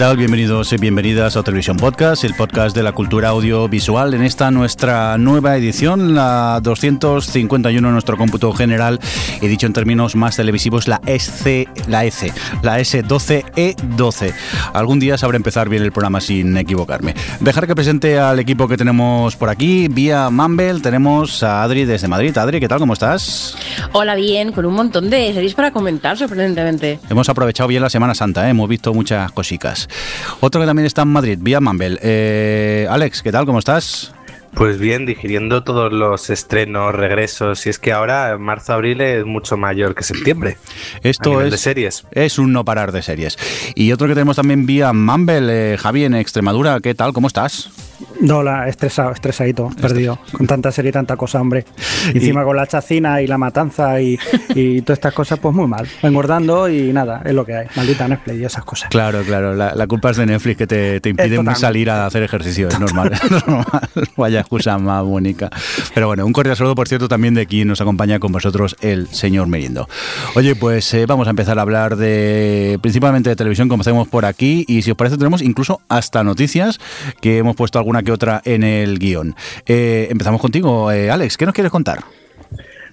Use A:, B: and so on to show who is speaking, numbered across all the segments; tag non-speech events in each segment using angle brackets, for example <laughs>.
A: Bienvenidos y bienvenidas a Televisión Podcast, el podcast de la cultura audiovisual. En esta nuestra nueva edición, la 251 en nuestro cómputo general, y dicho en términos más televisivos, la SC, la S, la S12E12. Algún día sabré empezar bien el programa sin equivocarme. Dejar que presente al equipo que tenemos por aquí. Vía Mumble tenemos a Adri desde Madrid. Adri, ¿qué tal? ¿Cómo estás?
B: Hola, bien, con un montón de series para comentar, sorprendentemente.
A: Hemos aprovechado bien la Semana Santa, ¿eh? hemos visto muchas cositas. Otro que también está en Madrid, vía Mumble. Eh, Alex, ¿qué tal? ¿Cómo estás?
C: Pues bien, digiriendo todos los estrenos, regresos, y es que ahora marzo-abril es mucho mayor que septiembre.
A: Esto es
C: de series.
A: Es un no parar de series. Y otro que tenemos también vía Mumble, eh, Javi en Extremadura, ¿qué tal? ¿Cómo estás?
D: No, la, estresado, estresadito, perdido. Con tanta serie y tanta cosa, hombre. Y encima con la chacina y la matanza y, y, todas estas cosas, pues muy mal. Engordando y nada, es lo que hay. Maldita Netflix y esas cosas.
A: Claro, claro. La, la culpa es de Netflix que te, te impide salir a hacer ejercicio. Es normal. es <laughs> normal. Vaya excusa más bonita. Pero bueno, un cordial saludo, por cierto, también de quien nos acompaña con vosotros, el señor Merindo. Oye, pues eh, vamos a empezar a hablar de principalmente de televisión, como hacemos por aquí. Y si os parece, tenemos incluso hasta noticias que hemos puesto alguna que otra en el guion. Eh, empezamos contigo, eh, Alex. ¿Qué nos quieres contar?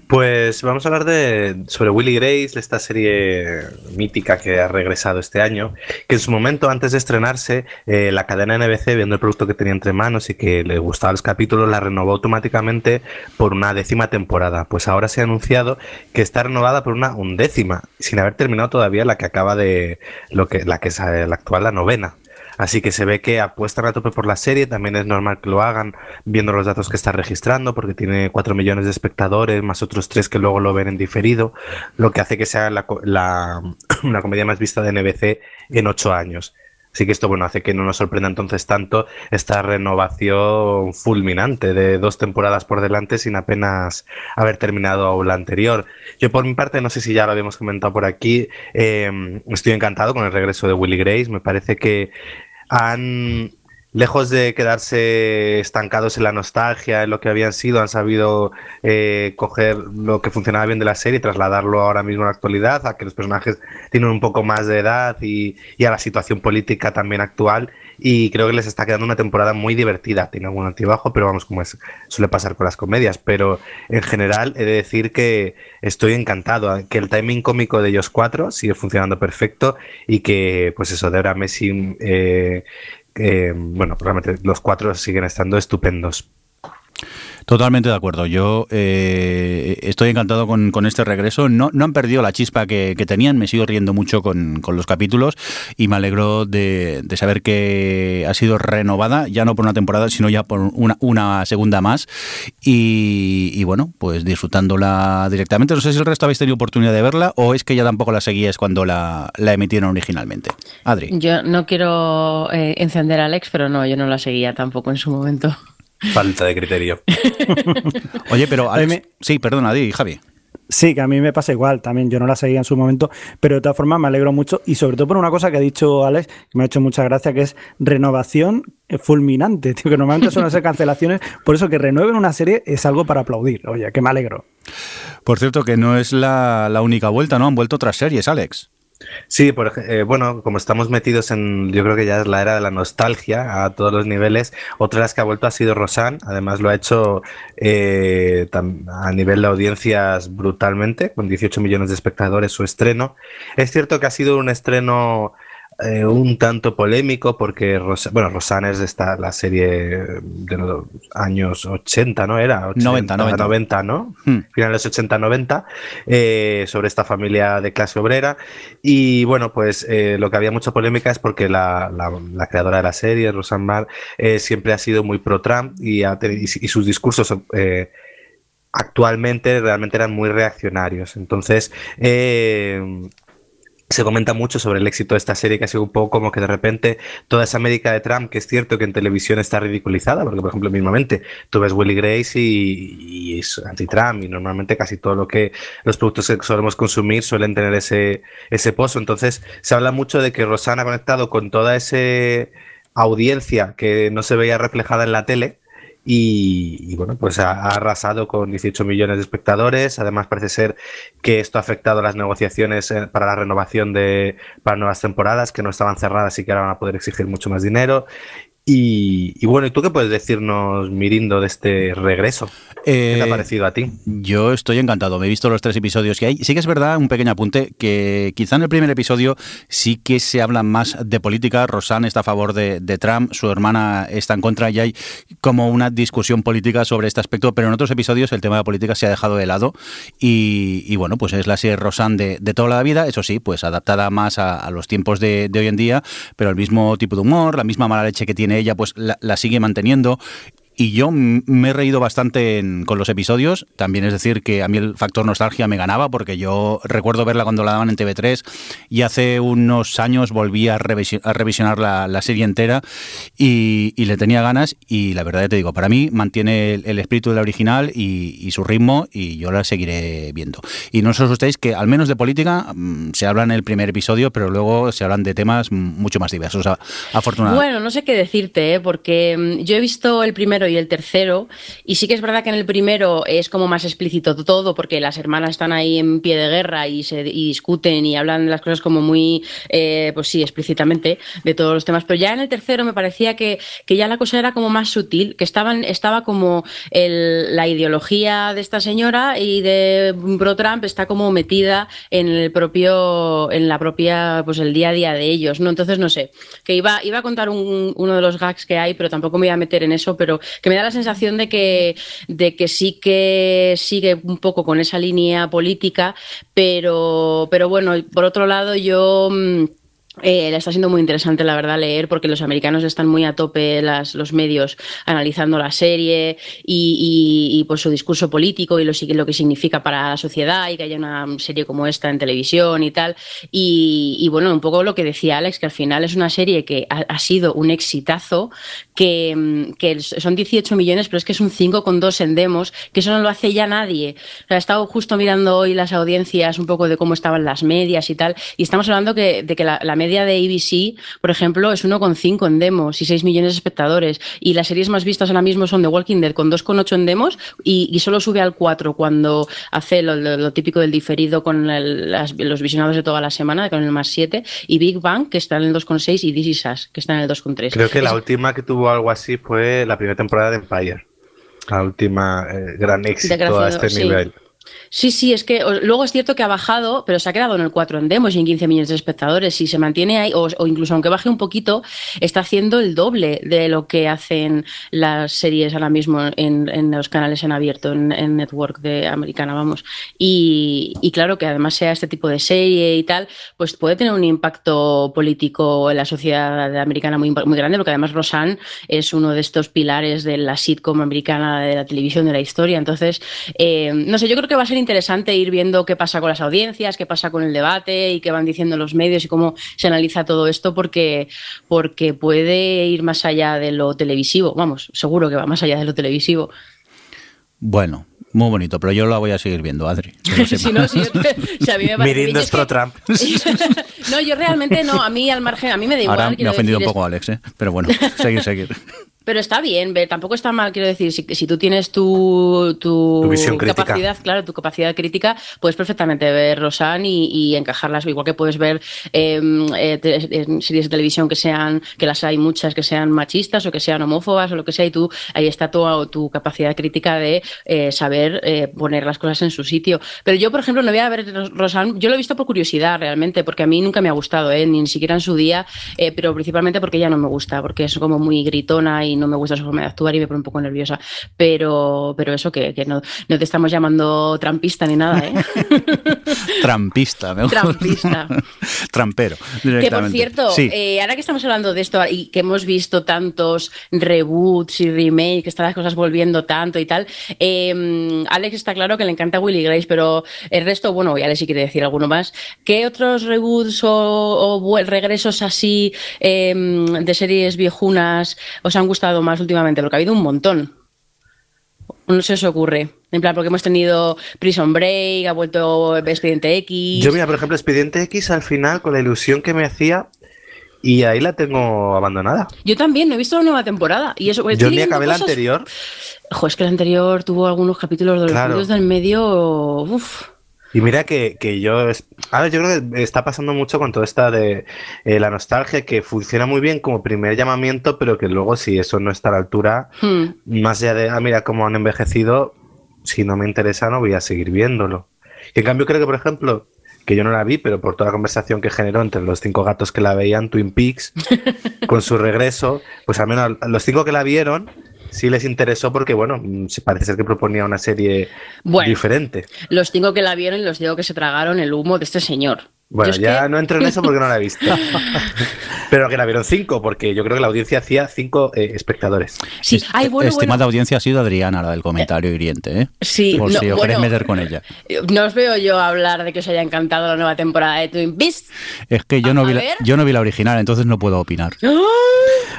C: Pues vamos a hablar de sobre Willy Grace, esta serie mítica que ha regresado este año, que en su momento, antes de estrenarse, eh, la cadena NBC, viendo el producto que tenía entre manos y que le gustaban los capítulos, la renovó automáticamente por una décima temporada. Pues ahora se ha anunciado que está renovada por una undécima, sin haber terminado todavía la que acaba de lo que la que es la actual, la novena. Así que se ve que apuestan a tope por la serie, también es normal que lo hagan viendo los datos que está registrando, porque tiene 4 millones de espectadores, más otros 3 que luego lo ven en diferido, lo que hace que sea la, la, <clears throat> una comedia más vista de NBC en 8 años. Así que esto, bueno, hace que no nos sorprenda entonces tanto esta renovación fulminante de dos temporadas por delante sin apenas haber terminado la anterior. Yo por mi parte, no sé si ya lo habíamos comentado por aquí, eh, estoy encantado con el regreso de Willy Grace. Me parece que han, lejos de quedarse estancados en la nostalgia, en lo que habían sido, han sabido eh, coger lo que funcionaba bien de la serie y trasladarlo ahora mismo a la actualidad, a que los personajes tienen un poco más de edad y, y, a la situación política también actual. Y creo que les está quedando una temporada muy divertida. Tiene algún altibajo, pero vamos, como suele pasar con las comedias. Pero en general he de decir que estoy encantado, que el timing cómico de ellos cuatro sigue funcionando perfecto y que, pues eso, Debra Messi eh, eh, bueno, realmente los cuatro siguen estando estupendos.
A: Totalmente de acuerdo. Yo eh, estoy encantado con, este regreso. No, no han perdido la chispa que, tenían. Me sigo riendo mucho con, los capítulos y me alegro de, saber que ha sido renovada, ya no por una temporada, sino ya por una, una segunda más. Y, bueno, pues disfrutándola directamente. No sé si el resto habéis tenido oportunidad de verla o es que ya tampoco la seguíais cuando la, la emitieron originalmente. Adri.
B: Yo no quiero eh, encender a Alex, pero no, yo no la seguía tampoco en su momento.
C: Falta de criterio. <laughs>
A: Oye, pero Alex, sí, perdona, di, Javi.
D: Sí, que a mí me pasa igual, también yo no la seguía en su momento, pero de todas formas me alegro mucho y sobre todo por una cosa que ha dicho Alex, que me ha hecho mucha gracia, que es renovación fulminante, <laughs> tío, que normalmente suelen ser cancelaciones, por eso que renueven una serie es algo para aplaudir, oye, que me alegro.
A: Por cierto, que no es la, la única vuelta, ¿no? Han vuelto otras series, Alex.
C: Sí, por, eh, bueno, como estamos metidos en, yo creo que ya es la era de la nostalgia a todos los niveles, otra de las que ha vuelto ha sido Rosanne, además lo ha hecho eh, a nivel de audiencias brutalmente, con 18 millones de espectadores su estreno. Es cierto que ha sido un estreno eh, un tanto polémico porque, Ros bueno, Rosanne es esta, la serie de los años 80, ¿no? Era
A: 80, 90, 90.
C: 90 ¿no? Hmm. Finales 80-90, eh, sobre esta familia de clase obrera. Y bueno, pues eh, lo que había mucha polémica es porque la, la, la creadora de la serie, Rosanne Barr, siempre ha sido muy pro-Trump y, y, y, sus discursos actualmente realmente eran muy reaccionarios. Entonces, eh, se comenta mucho sobre el éxito de esta serie, que ha sido un poco como que de repente toda esa América de Trump, que es cierto que en televisión está ridiculizada, porque por ejemplo mismamente tú ves Willy Grace y, es anti-Trump, y normalmente casi todo lo que los productos que solemos consumir suelen tener ese, ese pozo. Entonces se habla mucho de que Rosana ha conectado con toda esa audiencia que no se veía reflejada en la tele, y, bueno, pues ha, arrasado con 18 millones de espectadores. Además, parece ser que esto ha afectado las negociaciones eh, para la renovación de para nuevas temporadas que no estaban cerradas y que ahora van a poder exigir mucho más dinero. Y, bueno, ¿y tú qué puedes decirnos, Mirindo, de este regreso? ¿Qué te ha eh, parecido a ti?
A: Yo estoy encantado. Me he visto los tres episodios que hay. Sí que es verdad, un pequeño apunte, que quizá en el primer episodio sí que se habla más de política. Rosanne está a favor de, Trump, su hermana está en contra y hay como una discusión política sobre este aspecto, pero en otros episodios el tema de política se ha dejado de lado. Y, bueno, pues es la serie Rosanne de, toda la vida, eso sí, pues adaptada más a, los tiempos de hoy en día, pero el mismo tipo de humor, la misma mala leche que tiene ella pues la, sigue manteniendo y yo me he reído bastante con los episodios. También es decir que a mí el factor nostalgia me ganaba porque yo recuerdo verla cuando la daban en TV3 y hace unos años volví a, revisionar la, serie entera y, le tenía ganas y la verdad te digo, para mí mantiene el, espíritu de la original y, su ritmo y yo la seguiré viendo. Y no os asustéis que al menos de política mm, se habla en el primer episodio, pero luego se hablan de temas mucho más diversos, afortunadamente.
B: Bueno, no sé qué decirte, ¿eh? porque mm, yo he visto el primero y el tercero. Y sí que es verdad que en el primero es como más explícito todo, porque las hermanas están ahí en pie de guerra y se discuten y hablan las cosas como muy, eh, pues sí, explícitamente de todos los temas. Pero ya en el tercero me parecía que, que ya la cosa era como más sutil, que estaban, estaba como el, la ideología de esta señora y de Pro Trump está como metida en el propio, en la propia, pues el día a día de ellos, ¿no? Entonces no sé, que iba, iba a contar uno de los gags que hay, pero tampoco me voy a meter en eso, pero que me da la sensación de que, de que sí que sigue un poco con esa línea política, pero, pero bueno, por otro lado yo... Mm, eh, está siendo muy interesante, la verdad, leer, porque los americanos están muy a tope, las, los medios, analizando la serie y, y, pues su discurso político y lo, lo, que significa para la sociedad y que haya una serie como esta en televisión y tal. Y, bueno, un poco lo que decía Alex, que al final es una serie que ha, sido un exitazo, que, que, son 18 millones, pero es que es un 5,2 en demos, que eso no lo hace ya nadie. He estado justo mirando hoy las audiencias, un poco de cómo estaban las medias y tal, y estamos hablando que, de que la media media de ABC, por ejemplo, es 1,5 en demos y 6 millones de espectadores. Y las series más vistas ahora mismo son The Walking Dead con 2,8 en demos y, solo sube al 4 cuando hace lo, típico del diferido con los visionados de toda la semana, con el más 7. Y Big Bang, que está en el 2,6 y This Is Us, que está en el 2,3.
C: Creo que la última que tuvo algo así fue la primera temporada de Empire. La última eh, gran éxito a este nivel.
B: Sí, sí, es que luego es cierto que ha bajado, pero se ha quedado en el 4 en demos y en 15 millones de espectadores. Si se mantiene ahí, o, incluso aunque baje un poquito, está haciendo el doble de lo que hacen las series ahora mismo en, los canales en abierto, en, network de americana, vamos. Y, claro que además sea este tipo de serie y tal, pues puede tener un impacto político en la sociedad americana muy, muy grande, porque además Roseanne es uno de estos pilares de la sitcom americana de la televisión de la historia. Entonces, eh, no sé, yo creo que va a ser interesante ir viendo qué pasa con las audiencias, qué pasa con el debate y qué van diciendo los medios y cómo se analiza todo esto porque, porque puede ir más allá de lo televisivo. Vamos, seguro que va más allá de lo televisivo.
A: Bueno, muy bonito, pero yo lo voy a seguir viendo, Adri. <laughs>
B: si no, si
C: Mirindo es pro Trump. <laughs>
B: no, yo realmente no, a mí al margen, a mí me da igual.
A: Ahora me ha ofendido un poco Alex, ¿eh? pero bueno, seguir, seguir. <laughs>
B: Pero está bien, tampoco está mal, quiero decir, si, si tú tienes tu, tu, capacidad, claro, tu capacidad crítica, puedes perfectamente ver Rosanne y, encajarlas, igual que puedes ver em, eh, series de televisión que sean, que las hay muchas, que sean machistas o que sean homófobas o lo que sea, y tú, ahí está tu, tu capacidad crítica de eh, saber eh, poner las cosas en su sitio. Pero yo, por ejemplo, no voy a ver Rosanne, yo lo he visto por curiosidad realmente, porque a mí nunca me ha gustado, ni siquiera en su día, pero principalmente porque ella no me gusta, porque es como muy gritona y no me gusta su forma de actuar y me pone un poco nerviosa. Pero, pero eso que, que no, no te estamos llamando trampista ni nada, ¿eh? <laughs>
A: Trampista, me gusta.
B: Trampista. <laughs>
A: Trampero.
B: Que por cierto,
A: Sí.
B: eh, ahora que estamos hablando de esto y que hemos visto tantos reboots y remakes, que están las cosas volviendo tanto y tal, eh, Alex está claro que le encanta Willy Grace, pero el resto, bueno, y Alex si quiere decir alguno más, ¿qué otros reboots o, regresos así eh, de series viejunas os han gustado más últimamente? Porque ha habido un montón. No se os ocurre. En plan, porque hemos tenido Prison Break, ha vuelto Expediente X.
C: Yo, mira, por ejemplo, Expediente X al final, con la ilusión que me hacía, y ahí la tengo abandonada.
B: Yo también, no he visto la nueva temporada. Y eso, pues,
C: Yo ni la anterior.
B: Es que la anterior tuvo algunos capítulos de los
C: Claro.
B: del medio. Uf.
C: Y mira que, que yo... es- Ahora yo creo que está pasando mucho con todo esta de eh, la nostalgia, que funciona muy bien como primer llamamiento, pero que luego si eso no está a la altura,
B: Hmm.
C: más allá de, ah, mira cómo han envejecido, si no me interesa no voy a seguir viéndolo. Y en cambio creo que, por ejemplo, que yo no la vi, pero por toda la conversación que generó entre los cinco gatos que la veían, Twin Peaks, <laughs> con su regreso, pues al menos a los cinco que la vieron, sí les interesó porque, bueno, mm, parece ser que proponía una serie
B: Bueno.
C: diferente.
B: Los cinco que la vieron y los digo que se tragaron el humo de este señor.
C: Bueno, ya
B: que-
C: no entro en eso porque no la he visto. <laughs> Pero que la vieron cinco, porque yo creo que la audiencia hacía cinco eh, espectadores.
B: Sí, ay, bueno,
A: Estimada
B: bueno.
A: audiencia, ha sido Adriana la del comentario hiriente, ¿eh?
B: Sí,
A: Por
B: no,
A: si os queréis meter con ella.
B: No os veo yo hablar de que os haya encantado la nueva temporada de Twin Peaks.
A: Es que yo no, vi la, yo no vi la original, entonces no puedo opinar.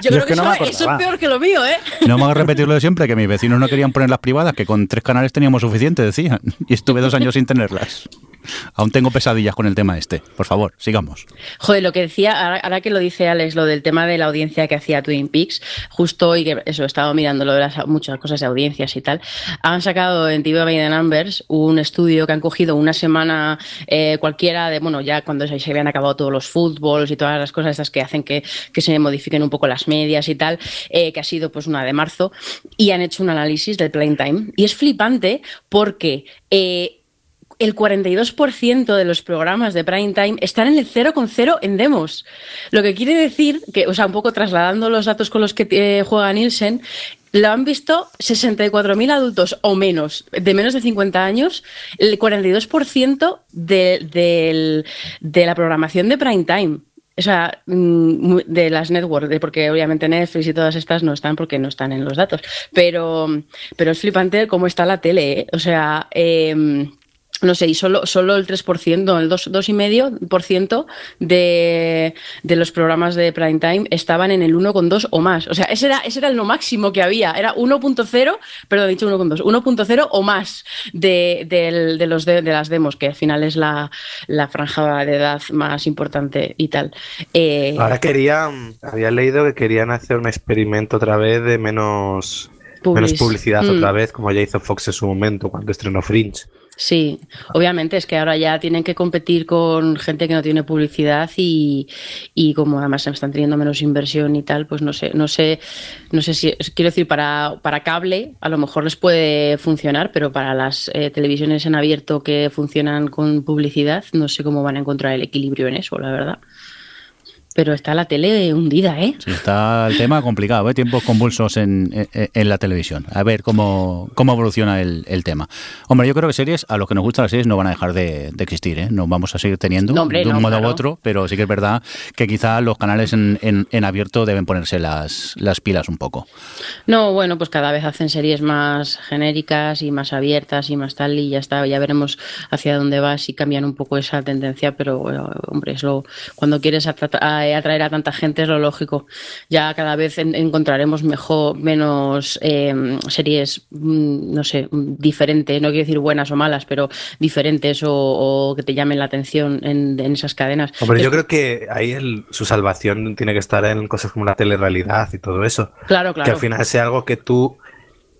B: Yo,
D: Yo
B: creo
D: es
B: que,
D: que no
B: eso, es peor que lo mío, ¿eh?
A: No me hagas repetirlo de siempre, que mis vecinos no querían poner las privadas, que con tres canales teníamos suficiente, decían. Y estuve dos años sin tenerlas. Aún tengo pesadillas con el tema este. Por favor, sigamos.
B: Joder, lo que decía, ahora, ahora que lo dice Alex, lo del tema de la audiencia que hacía Twin Peaks, justo hoy que eso, he estado mirando lo de las muchas cosas de audiencias y tal, han sacado en TV By the Numbers un estudio que han cogido una semana eh, cualquiera de, bueno, ya cuando se, habían acabado todos los fútbols y todas las cosas estas que hacen que, que se modifiquen un poco las medias y tal, eh, que ha sido pues una de marzo, y han hecho un análisis del prime time. Y es flipante porque... eh, el 42% de los programas de prime time están en el 0,0 en demos. Lo que quiere decir que, o sea, un poco trasladando los datos con los que eh, juega Nielsen, lo han visto 64.000 adultos o menos, de menos de 50 años, el 42% de, de la programación de prime time. O sea, mm, de las networks, porque obviamente Netflix y todas estas no están porque no están en los datos. Pero, pero es flipante cómo está la tele, ¿eh? O sea, em, no sé, y solo, solo el 3%, el 2, 2,5% de, de los programas de prime time estaban en el 1,2 o más. O sea, ese era, ese era lo máximo que había. Era 1.0, perdón, he dicho 1,2, 1.0 o más de, del- de los de, de las demos, que al final es la, la franja de edad más importante y tal. Eh,
C: Ahora querían, había leído que querían hacer un experimento otra vez de menos, menos publicidad
B: Mm.
C: otra vez, como ya hizo Fox en su momento cuando estrenó Fringe.
B: Sí, obviamente es que ahora ya tienen que competir con gente que no tiene publicidad y, y como además están teniendo menos inversión y tal, pues no sé, no sé, no sé si quiero decir para, para cable a lo mejor les puede funcionar, pero para las eh, televisiones en abierto que funcionan con publicidad, no sé cómo van a encontrar el equilibrio en eso, la verdad. Pero está la tele hundida, ¿eh?
A: Sí, está el tema complicado, ¿eh? tiempos convulsos en, en- en la televisión. A ver cómo, cómo evoluciona el, el tema. Hombre, yo creo que series, a los que nos gustan las series, no van a dejar de, de existir. ¿eh? Nos vamos a seguir teniendo
B: No, hombre,
A: de un
B: no,
A: modo
B: claro.
A: u otro, pero sí que es verdad que quizá los canales en, en- en abierto deben ponerse las, las pilas un poco.
B: No, bueno, pues cada vez hacen series más genéricas y más abiertas y más tal, y ya está, ya veremos hacia dónde va si cambian un poco esa tendencia, pero bueno, hombre, es lo, cuando quieres a- atraer a tanta gente es lo lógico. Ya cada vez en- encontraremos mejor, menos eh, series, mm, no sé, mm, diferentes, no quiero decir buenas o malas, pero diferentes o, o que te llamen la atención en, en esas cadenas.
C: Hombre,
B: Es-
C: yo creo que ahí el- su salvación tiene que estar en cosas como la telerrealidad y todo eso.
B: Claro,
C: Que
B: claro.
C: al final sea algo que tú,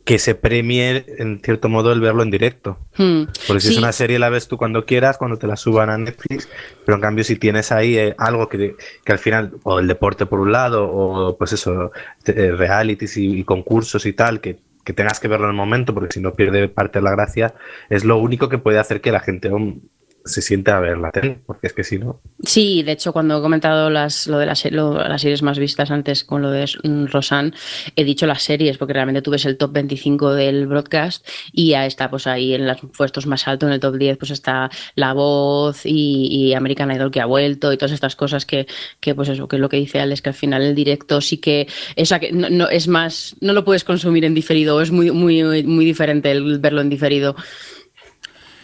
C: que se premie en cierto modo el verlo en directo.
B: Hmm.
C: Porque si
B: Sí.
C: es una serie la ves tú cuando quieras, cuando te la suban a Netflix, pero en cambio si tienes ahí eh, algo que, que al final, o el deporte por un lado, o pues eso, eh, realities y, y concursos y tal, que, que tengas que verlo en el momento, porque si no pierde parte de la gracia, es lo único que puede hacer que la gente se siente a ver la tele, porque es que si no.
B: Sí, de hecho, cuando he comentado las, lo de las, las series más vistas antes con lo de mm, Rosan, he dicho las series, porque realmente tú ves el top 25 del broadcast y ya está, pues ahí en los puestos más altos, en el top 10, pues está La Voz y, American Idol que ha vuelto y todas estas cosas que, que, pues eso, que es lo que dice Alex, que al final el directo sí que, esa que no, no, es más, no lo puedes consumir en diferido, es muy, muy, muy diferente el verlo en diferido.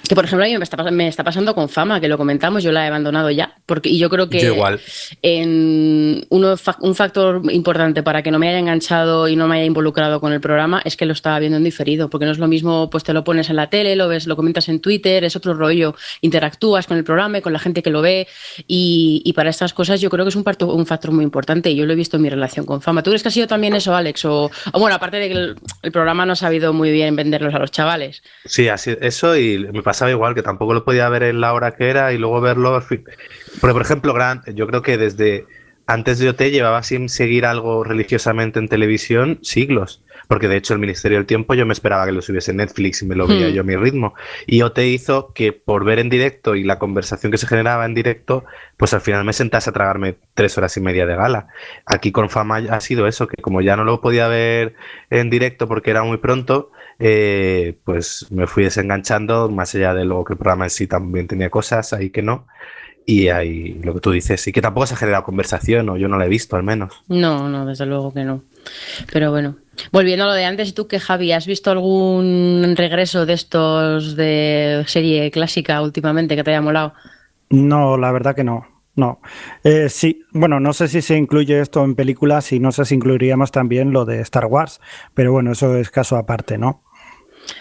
B: Que por ejemplo a mí me está, me está, pasando con fama, que lo comentamos, yo la he abandonado ya. Porque, y yo creo que
C: igual.
B: En uno, un factor importante para que no me haya enganchado y no me haya involucrado con el programa es que lo estaba viendo en diferido. Porque no es lo mismo, pues te lo pones en la tele, lo ves, lo comentas en Twitter, es otro rollo. Interactúas con el programa y con la gente que lo ve. Y, y para estas cosas yo creo que es un, parto, un factor muy importante. Y yo lo he visto en mi relación con fama. ¿Tú crees que ha sido también eso, Alex? O, bueno, aparte de que el, el, programa no ha sabido muy bien venderlos a los chavales.
C: Sí, así, eso y me pasa pasaba igual, que tampoco lo podía ver en la hora que era y luego verlo. Porque, por ejemplo, Grant, yo creo que desde antes de OT llevaba sin seguir algo religiosamente en televisión siglos. Porque de hecho el Ministerio del Tiempo yo me esperaba que lo subiese en Netflix y me lo veía hmm. yo a mi ritmo. Y OT hizo que por ver en directo y la conversación que se generaba en directo, pues al final me sentase a tragarme tres horas y media de gala. Aquí con Fama ha sido eso, que como ya no lo podía ver en directo porque era muy pronto, eh, pues me fui desenganchando, más allá de luego que el programa en sí también tenía cosas ahí que no. Y ahí lo que tú dices, y que tampoco se ha generado conversación, o yo no la he visto al menos.
B: No, no, desde luego que no. Pero bueno, volviendo a lo de antes, ¿y tú qué, Javi? ¿Has visto algún regreso de estos de serie clásica últimamente que te haya molado?
D: No, la verdad que no. No, eh, sí, bueno, no sé si se incluye esto en películas y no sé si incluiríamos también lo de Star Wars, pero bueno, eso es caso aparte, ¿no?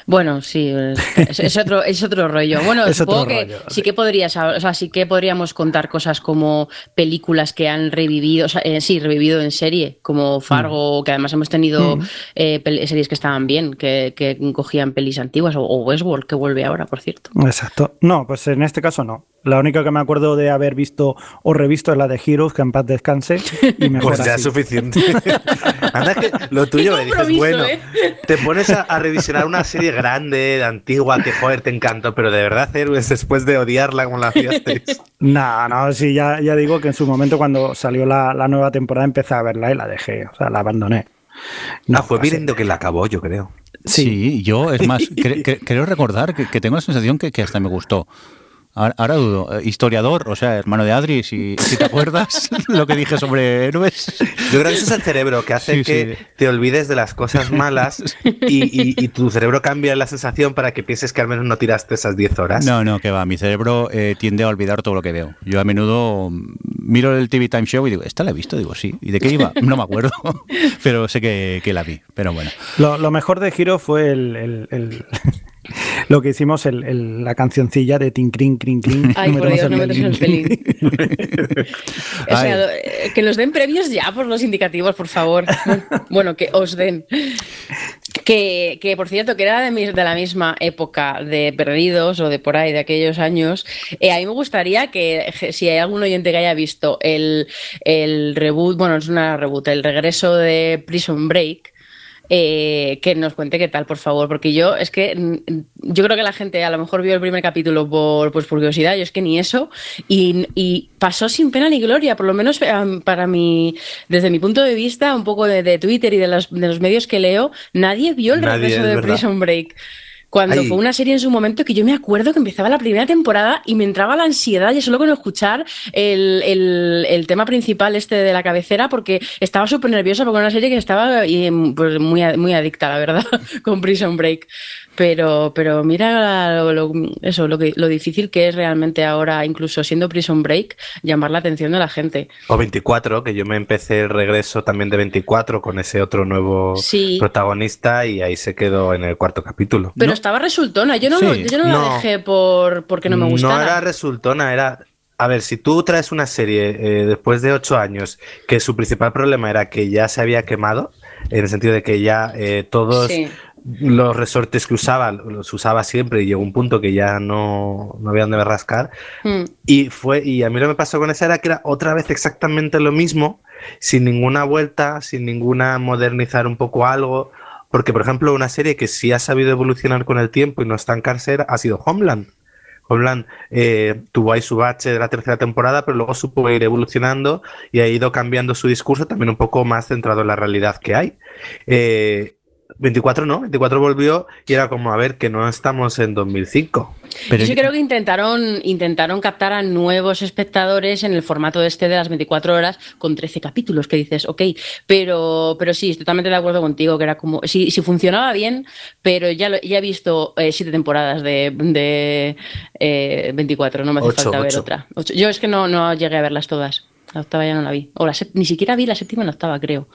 B: Bueno, sí, es, otro, es otro rollo. Bueno, <laughs> supongo que sí que podrías, o sea, sí que podríamos contar cosas como películas que han revivido, o sea, eh, sí, revivido en serie, como Fargo, mm. que además hemos tenido mm. eh, series que estaban bien, que, que cogían pelis antiguas, o, Westworld, que vuelve ahora, por cierto.
D: Exacto. No, pues en este caso no. La única que me acuerdo de haber visto o revisto es la de Heroes, que en paz descanse. Y <laughs>
C: pues ya es suficiente. <laughs> Anda que lo tuyo me dices, bueno, ¿eh? te pones a, a revisionar una serie grande, de antigua, que joder, te encantó, pero de verdad Héroes después de odiarla como la hacías. <laughs>
D: no, no, sí, ya, ya digo que en su momento cuando salió la, nueva temporada empecé a verla y la dejé, o sea, la abandoné.
C: No, ah, fue viendo que la acabó, yo creo.
A: Sí, yo, es más, <laughs> creo recordar que, tengo la sensación que, que hasta me gustó. Ahora, dudo, eh, historiador, o sea, hermano de Adri, si, si te acuerdas <laughs> lo que dije sobre héroes.
C: Yo creo que eso es el cerebro, que hace que te olvides de las cosas malas <laughs> y, tu cerebro cambia la sensación para que pienses que al menos no tiraste esas 10 horas.
A: No, no, que va, mi cerebro eh, tiende a olvidar todo lo que veo. Yo a menudo miro el TV Time Show y digo, ¿esta la he visto? Digo, sí. ¿Y de qué iba? <laughs> No me acuerdo, pero sé que, la vi, pero bueno.
D: Lo, mejor de Giro fue el lo que hicimos el, la cancioncilla de Tin Crin Crin Crin.
B: Ay, por Dios, no en el pelín. <laughs> o sea, que nos den premios ya por los indicativos, por favor. bueno, que os den. Que, que, por cierto, que era de, de, la misma época de Perdidos o de por ahí, de aquellos años. Eh, a mí me gustaría que, si hay algún oyente que haya visto el, el reboot, bueno, es una reboot, el regreso de Prison Break, eh, que nos cuente qué tal, por favor, porque yo es que mm, yo creo que la gente a lo mejor vio el primer capítulo por, pues, por curiosidad, yo es que ni eso, y, pasó sin pena ni gloria, por lo menos para mí, desde mi punto de vista, un poco de, Twitter y de los, de los, medios que leo, nadie vio el regreso de Prison Break. Cuando fue una serie en su momento que yo me acuerdo que empezaba la primera temporada y me entraba la ansiedad ya solo con escuchar el, el, tema principal este de la cabecera porque estaba súper nerviosa porque era una serie que estaba pues, muy, muy adicta, la verdad, <laughs> con Prison Break. Pero, pero mira lo, eso, lo, que, lo difícil que es realmente ahora, incluso siendo Prison Break, llamar la atención de la gente.
C: O 24, que yo me empecé el regreso también de 24 con ese otro nuevo protagonista y ahí se quedó en el cuarto capítulo.
B: Pero estaba resultona, yo no, yo no, la dejé por, porque no me gustaba.
C: No era resultona, era a ver, si tú traes una serie eh, después de ocho años que su principal problema era que ya se había quemado, en el sentido de que ya eh, todos los resortes que usaba, los usaba siempre y llegó un punto que ya no, no había dónde rascar. Hmm. Y fue, y a mí lo que me pasó con esa era que era otra vez exactamente lo mismo, sin ninguna vuelta, sin ninguna modernizar un poco algo. Porque, por ejemplo, una serie que sí ha sabido evolucionar con el tiempo y no estancarse ha sido Homeland. Homeland eh, tuvo ahí su bache de la tercera temporada, pero luego supo ir evolucionando y ha ido cambiando su discurso también un poco más centrado en la realidad que hay. Eh, 24 no, 24 volvió y era como, a ver, que no estamos en 2005.
B: Pero Yo sí creo que intentaron, intentaron captar a nuevos espectadores en el formato este de las 24 horas con 13 capítulos, que dices, ok, pero, pero sí, estoy totalmente de acuerdo contigo, que era como, si, si funcionaba bien, pero ya, lo, ya he visto eh, siete temporadas de, de eh, 24, no me hace
C: Ocho,
B: falta ver
C: ocho.
B: otra. Ocho. Yo es que no, no llegué a verlas todas. La octava ya no la vi. O la ni siquiera vi la séptima y la octava, creo.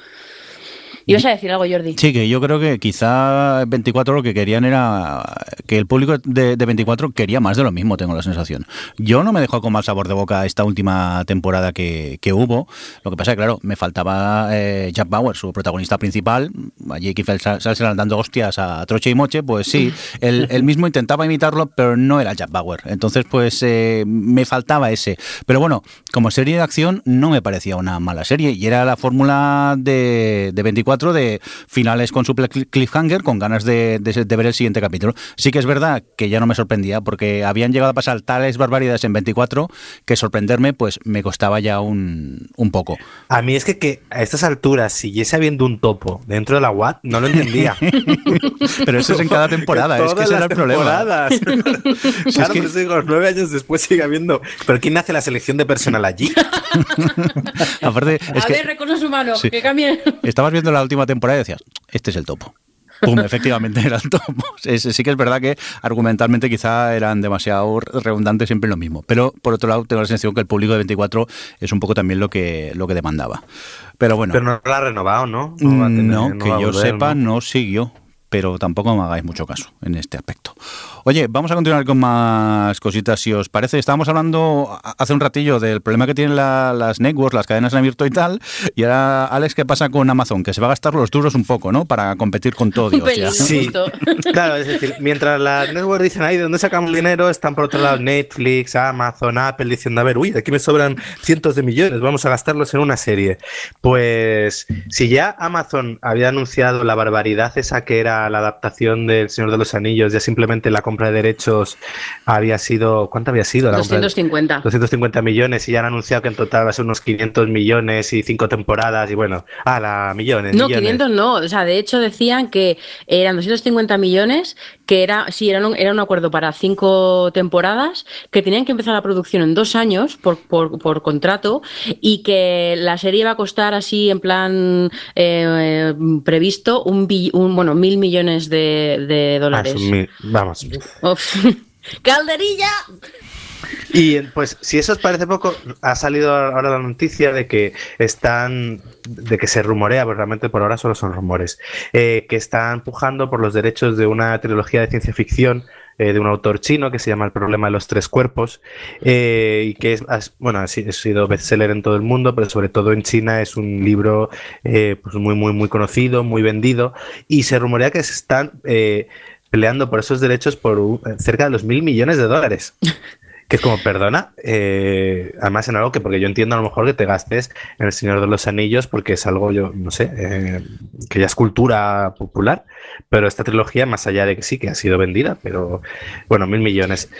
B: ¿Ibas a decir algo, Jordi?
A: Sí, que yo creo que quizá 24 lo que querían era que el público de, de 24 quería más de lo mismo, tengo la sensación. Yo no me dejó con mal sabor de boca esta última temporada que, que hubo. Lo que pasa es que, claro, me faltaba eh, Jack Bauer, su protagonista principal. Allí Kiefer Sutherland dando hostias a Troche y Moche, pues sí, él, él mismo intentaba imitarlo, pero no era Jack Bauer. Entonces, pues eh, me faltaba ese. Pero bueno, como serie de acción no me parecía una mala serie y era la fórmula de, de 24 de finales con su cliffhanger, con ganas de, de, de, ver el siguiente capítulo. Sí que es verdad que ya no me sorprendía, porque habían llegado a pasar tales barbaridades en 24 que sorprenderme, pues me costaba ya un, un poco.
C: A mí es que, que a estas alturas siguiese habiendo un topo dentro de la WAT, no lo entendía. <laughs>
A: Pero eso es en cada <laughs> temporada, es que ese era el problema. <laughs>
C: claro,
A: es que-
C: pero digo, nueve años después sigue habiendo. Pero ¿quién hace la selección de personal allí?
A: Aparte, es
B: a
A: que
B: ver, recursos humanos,
A: Sí.
B: que cambien.
A: estabas viendo la última temporada y decías, este es el topo. Pum, <laughs> efectivamente era el topo. Es- sí que es verdad que argumentalmente quizá eran demasiado redundantes siempre en lo mismo. Pero por otro lado tengo la sensación que el público de 24 es un poco también lo que, lo que demandaba. Pero bueno,
C: Pero no la ha renovado, ¿no?
A: no,
C: tener- no
A: que yo
C: volver,
A: sepa
C: ¿no?
A: no siguió. Pero tampoco me hagáis mucho caso en este aspecto. Oye, vamos a continuar con más cositas, si os parece. Estábamos hablando hace un ratillo del problema que tienen la- las networks, las cadenas en abierto y tal. Y ahora, Alex, ¿qué pasa con Amazon? Que se va a gastar los duros un poco, ¿no? Para competir con todo.
B: Un <laughs> pelín.
C: Sí. <laughs> Claro, es decir, mientras las networks dicen, ahí, ¿de dónde sacamos dinero? Están por otro lado Netflix, Amazon, Apple diciendo, a ver, uy, aquí me sobran cientos de millones, vamos a gastarlos en una serie. Pues si ya Amazon había anunciado la barbaridad esa que era la adaptación del Señor de los Anillos, ya simplemente la compra de derechos había sido, ¿cuánto había sido? La compra de-
B: 250.
C: 250 millones y ya han anunciado que en total va a ser unos 500 millones y cinco temporadas y bueno, a la millones.
B: No,
C: millones.
B: 500 no. O sea, de hecho decían que eran 250 millones, que era, sí, era un, era un acuerdo para cinco temporadas, que tenían que empezar la producción en dos años por, por, por contrato y que la serie iba a costar así en plan eh, previsto un, bill- un bueno mil millones de, de
C: Ah,
B: dólares.
C: vamos.
B: Uf. <laughs> ¡Calderilla!
C: Y pues si eso os parece poco, ha salido ahora la noticia de que están, de que se rumorea, pero realmente por ahora solo son rumores, eh, que están pujando por los derechos de una trilogía de ciencia ficción eh, de un autor chino que se llama El problema de los tres cuerpos eh, y que es, bueno, ha si- ha sido bestseller en todo el mundo, pero sobre todo en China es un libro eh, pues muy, muy, muy conocido, muy vendido y se rumorea que se están eh, peleando por esos derechos por cerca de los mil millones de dólares. <laughs> Que es como, perdona, eh, además en algo que, porque yo entiendo a lo mejor que te gastes en El Señor de los Anillos, porque es algo, yo no sé, eh, que ya es cultura popular, pero esta trilogía, más allá de que sí, que ha sido vendida, pero bueno, mil millones.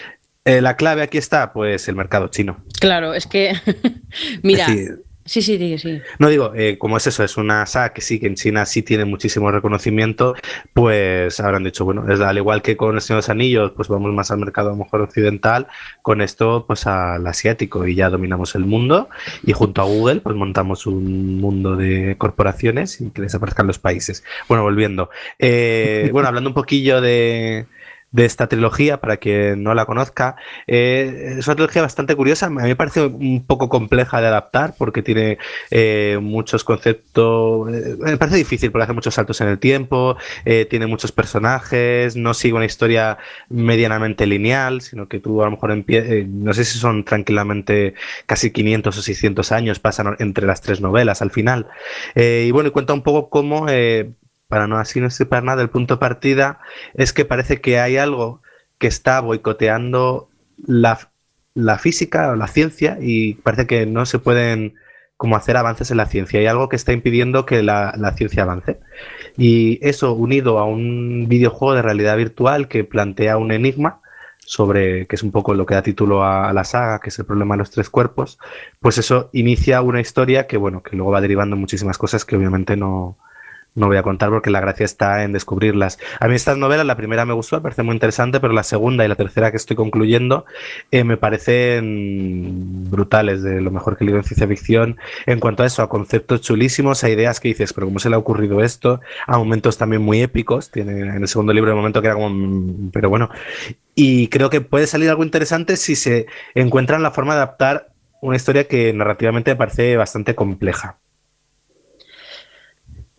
C: Eh, la clave aquí está, pues, el mercado chino.
B: Claro, es que. <laughs> Mira.
C: Es decir,
B: Sí, sí, sí, sí.
C: no digo, eh, como es eso, es una saga que sí, que en China sí tiene muchísimo reconocimiento, pues habrán dicho, bueno, es al igual que con El Señor de los Anillos, pues vamos más al mercado mejor occidental, con esto pues al asiático y ya dominamos el mundo y junto a Google pues montamos un mundo de corporaciones y que desaparezcan los países. Bueno, volviendo. Eh, bueno, hablando un poquillo de de esta trilogía, para quien no la conozca. Eh, es una trilogía bastante curiosa, a mí me parece un poco compleja de adaptar porque tiene eh, muchos conceptos, eh, me parece difícil porque hace muchos saltos en el tiempo, tiene muchos personajes, no sigue una historia medianamente lineal, sino que tú a lo mejor empie- no sé si son tranquilamente casi 500 o 600 años, pasan entre las tres novelas al final. Y bueno, y cuenta un poco cómo... para no así no estripar nada, el punto de partida es que parece que hay algo que está boicoteando la, la física o la ciencia y parece que no se pueden como hacer avances en la ciencia. Hay algo que está impidiendo que la, la ciencia avance. Y eso unido a un videojuego de realidad virtual que plantea un enigma sobre, que es un poco lo que da título a, la saga, que es el problema de los tres cuerpos, pues eso inicia una historia que, bueno, que luego va derivando muchísimas cosas que obviamente no, no voy a contar porque la gracia está en descubrirlas. A mí estas novelas, la primera me gustó, me parece muy interesante, pero la segunda y la tercera que estoy concluyendo eh, me parecen brutales, de lo mejor que leído en ciencia ficción, en cuanto a eso, a conceptos chulísimos, a ideas que dices, pero ¿cómo se le ha ocurrido esto? A momentos también muy épicos, tiene en el segundo libro el momento que era como, mm, pero bueno, y creo que puede salir algo interesante si se encuentran la forma de adaptar una historia que narrativamente me parece bastante compleja.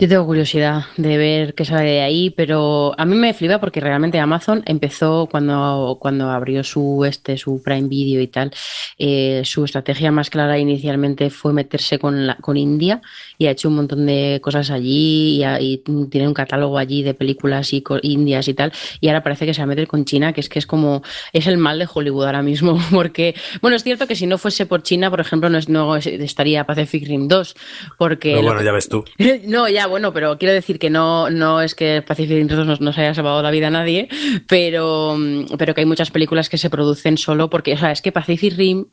B: Yo tengo curiosidad de ver qué sale de ahí, pero a mí me flipa porque realmente Amazon empezó cuando, cuando abrió su este su Prime Video y tal. Eh, su estrategia más clara inicialmente fue meterse con, la, con India y ha hecho un montón de cosas allí y, tiene un catálogo allí de películas y indias y tal. Y ahora parece que se va a meter con China, que es que es como es el mal de Hollywood ahora mismo, <laughs> porque bueno es cierto que si no fuese por China, por ejemplo, no, no estaría Pacific Rim 2, porque
C: pero bueno ya ves tú. <laughs>
B: no ya bueno, pero quiero decir que no, no es que Pacific Rim no, se haya salvado la vida a nadie, pero, pero que hay muchas películas que se producen solo porque, o sea, es que Pacific Rim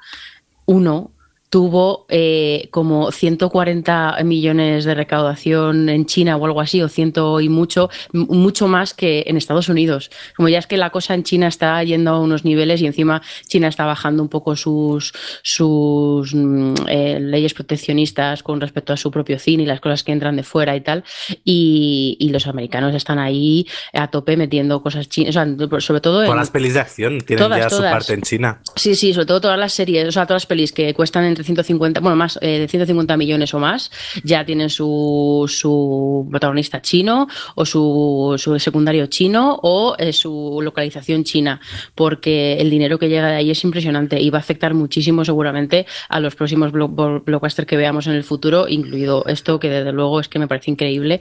B: 1 tuvo eh, como 140 millones de recaudación en China o algo así, o ciento y mucho, mucho más que en Estados Unidos. Como ya es que la cosa en China está yendo a unos niveles y encima China está bajando un poco sus, sus mm, eh, leyes proteccionistas con respecto a su propio cine y las cosas que entran de fuera y tal, y, y los americanos están ahí a tope metiendo cosas chinas, o sea, sobre todo...
C: Todas las pelis de acción tienen ya su parte en China.
B: Sí, sí, sobre todo todas las series, o sea, todas las pelis que cuestan en 150, bueno, más eh, de 150 millones o más, ya tienen su, su protagonista chino o su, su secundario chino o eh, su localización china, porque el dinero que llega de ahí es impresionante y va a afectar muchísimo seguramente a los próximos blockbusters que veamos en el futuro, incluido esto que desde luego es que me parece increíble,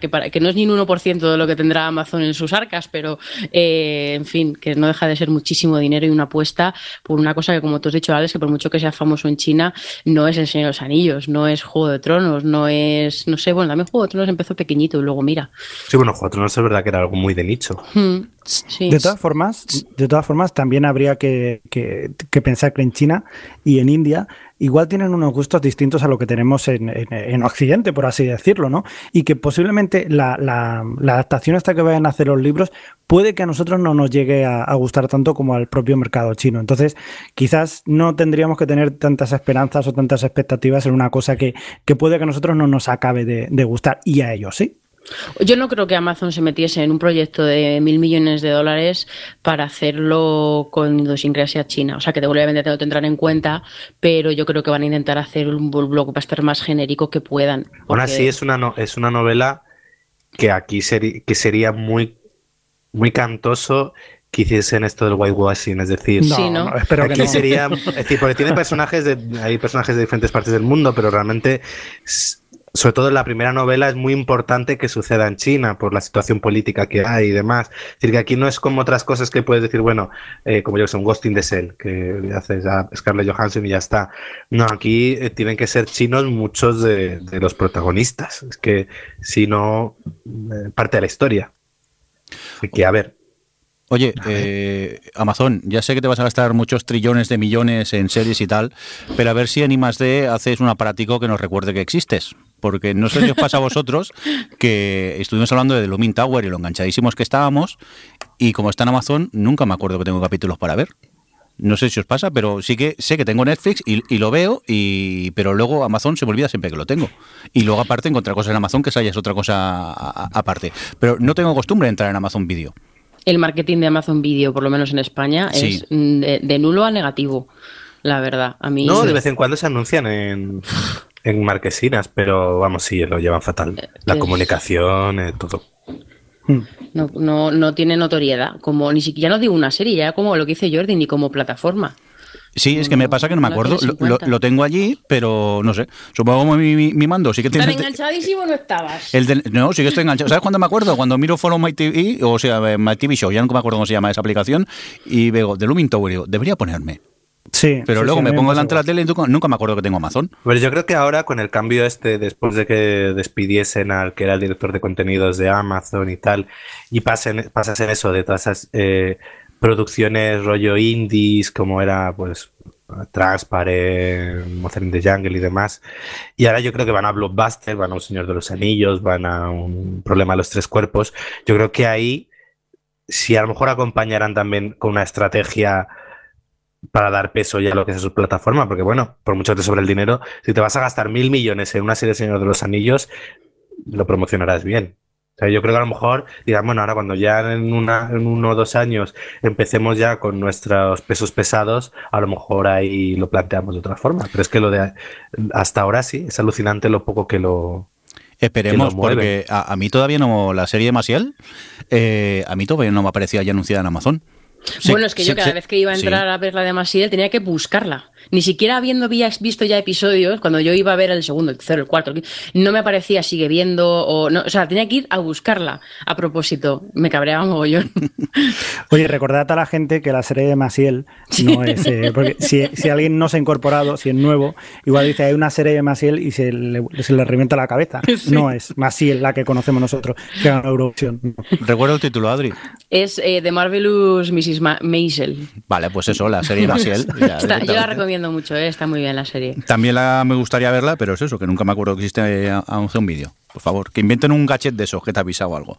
B: que, para, que no es ni un 1% de lo que tendrá Amazon en sus arcas, pero eh, en fin, que no deja de ser muchísimo dinero y una apuesta por una cosa que como tú has dicho, Alex, que por mucho que sea famoso en China, no es El Señor de los Anillos, no es Juego de Tronos, no es, no sé, bueno, también Juego de Tronos empezó pequeñito y luego mira.
C: Sí, bueno, Juego de Tronos es verdad que era algo muy de nicho.
D: De todas formas, de todas formas, también habría que, pensar que en China y en India igual tienen unos gustos distintos a lo que tenemos en, en, Occidente, por así decirlo, ¿no? Y que posiblemente la, adaptación hasta que vayan a hacer los libros puede que a nosotros no nos llegue a, gustar tanto como al propio mercado chino. Entonces, quizás no tendríamos que tener tantas esperanzas o tantas expectativas en una cosa que, que puede que a nosotros no nos acabe de, de gustar y a ellos sí.
B: Yo no creo que Amazon se metiese en un proyecto de mil millones de dólares para hacerlo con idiosincrasia china. O sea, que obviamente lo tendrán en cuenta, pero yo creo que van a intentar hacer un blockbuster más genérico que puedan.
C: Aún así, es una, es una novela que aquí que sería muy, muy cantoso que hiciesen esto del whitewashing, es decir,
B: no,
C: espero que no. sería, <laughs> es decir, porque tiene personajes de, hay personajes de diferentes partes del mundo, pero realmente sobre todo en la primera novela, es muy importante que suceda en China por la situación política que hay y demás. Es decir, que aquí no es como otras cosas que puedes decir, bueno, eh, como yo que sé, un Ghosting de Cell, que haces a Scarlett Johansson y ya está. No, aquí eh, tienen que ser chinos muchos de, los protagonistas. Es que si no, eh, parte de la historia. Así que, a ver.
A: Oye, eh, Amazon, ya sé que te vas a gastar muchos trillones de millones en series y tal, pero a ver si en I+.D. haces un aparatico que nos recuerde que existes porque no sé si os pasa a vosotros que estuvimos hablando de The Looming Tower y lo enganchadísimos que estábamos y como está en Amazon nunca me acuerdo que tengo capítulos para ver. No sé si os pasa, pero sí que sé que tengo Netflix y, lo veo, y, pero luego Amazon se me olvida siempre que lo tengo. Y luego aparte encontrar cosas en Amazon que esa ya es otra cosa aparte. Pero no tengo costumbre de entrar en Amazon Video.
B: El marketing de Amazon Video, por lo menos en España, es de, de, nulo a negativo, la verdad. A mí
C: no, de vez en cuando se anuncian en, <laughs> en marquesinas, pero vamos, sí, lo llevan fatal. La comunicación, eh, todo.
B: Hmm. No, no, no tiene notoriedad, como ni siquiera no digo una serie, ya como lo que dice Jordi, ni como plataforma.
A: Sí, es que me pasa que no me acuerdo. Lo, tengo allí, pero no sé. Supongo que mi, mi, mando sí que
B: tiene. enganchadísimo no estabas?
A: El no, sí que estoy enganchado. ¿Sabes cuándo me acuerdo? Cuando miro Follow My TV, o sea, My TV Show, ya no me acuerdo cómo se llama esa aplicación, y veo The Looming Tower, digo, debería ponerme.
D: Sí,
A: pero luego me pongo delante de la tele y nunca me acuerdo que tengo Amazon.
C: Pero yo creo que ahora con el cambio este, después de que despidiesen al que era el director de contenidos de Amazon y tal, y pasen, pasasen eso de todas esas eh, producciones rollo indies, como era pues Transparent, Mozart in the Jungle y demás. Y ahora yo creo que van a Blockbuster, van a Un Señor de los Anillos, van a Un Problema de los Tres Cuerpos. Yo creo que ahí, si a lo mejor acompañaran también con una estrategia para dar peso ya a lo que es su plataforma, porque bueno, por mucho que te sobre el dinero, si te vas a gastar mil millones en una serie de Señor de los Anillos, lo promocionarás bien. O sea, yo creo que a lo mejor digan, bueno, ahora cuando ya en, una, en uno o dos años empecemos ya con nuestros pesos pesados, a lo mejor ahí lo planteamos de otra forma. Pero es que lo de hasta ahora sí, es alucinante lo poco que lo,
A: Esperemos, porque a, mí todavía no, la serie Masiel, eh, a mí todavía no me aparecía ya anunciada en Amazon.
B: Bueno, es que yo cada vez que iba a entrar a ver la de Masiel tenía que buscarla. Ni siquiera habiendo visto ya episodios, cuando yo iba a ver el segundo, el tercero, el cuarto, no me aparecía sigue viendo, o no, o sea, tenía que ir a buscarla a propósito. Me cabreaba mogollón. <laughs>
D: Oye, recordad a la gente que la serie de Masiel no es. Eh, porque si, alguien no se ha incorporado, si es nuevo, igual dice hay una serie de Masiel y se le, se le revienta la cabeza. <laughs> No es Masiel la que conocemos nosotros, que era Eurovisión.
A: Recuerdo el título, Adri.
B: Es The eh, Marvelous Mrs. Maisel.
A: Vale, pues eso, la serie de Masiel.
B: yo la recomiendo ¿eh? está muy bien la serie.
A: También la, me gustaría verla, pero es eso, que nunca me acuerdo que existe aún un vídeo. Por favor, que inventen un gadget de esos que te ha avisado algo.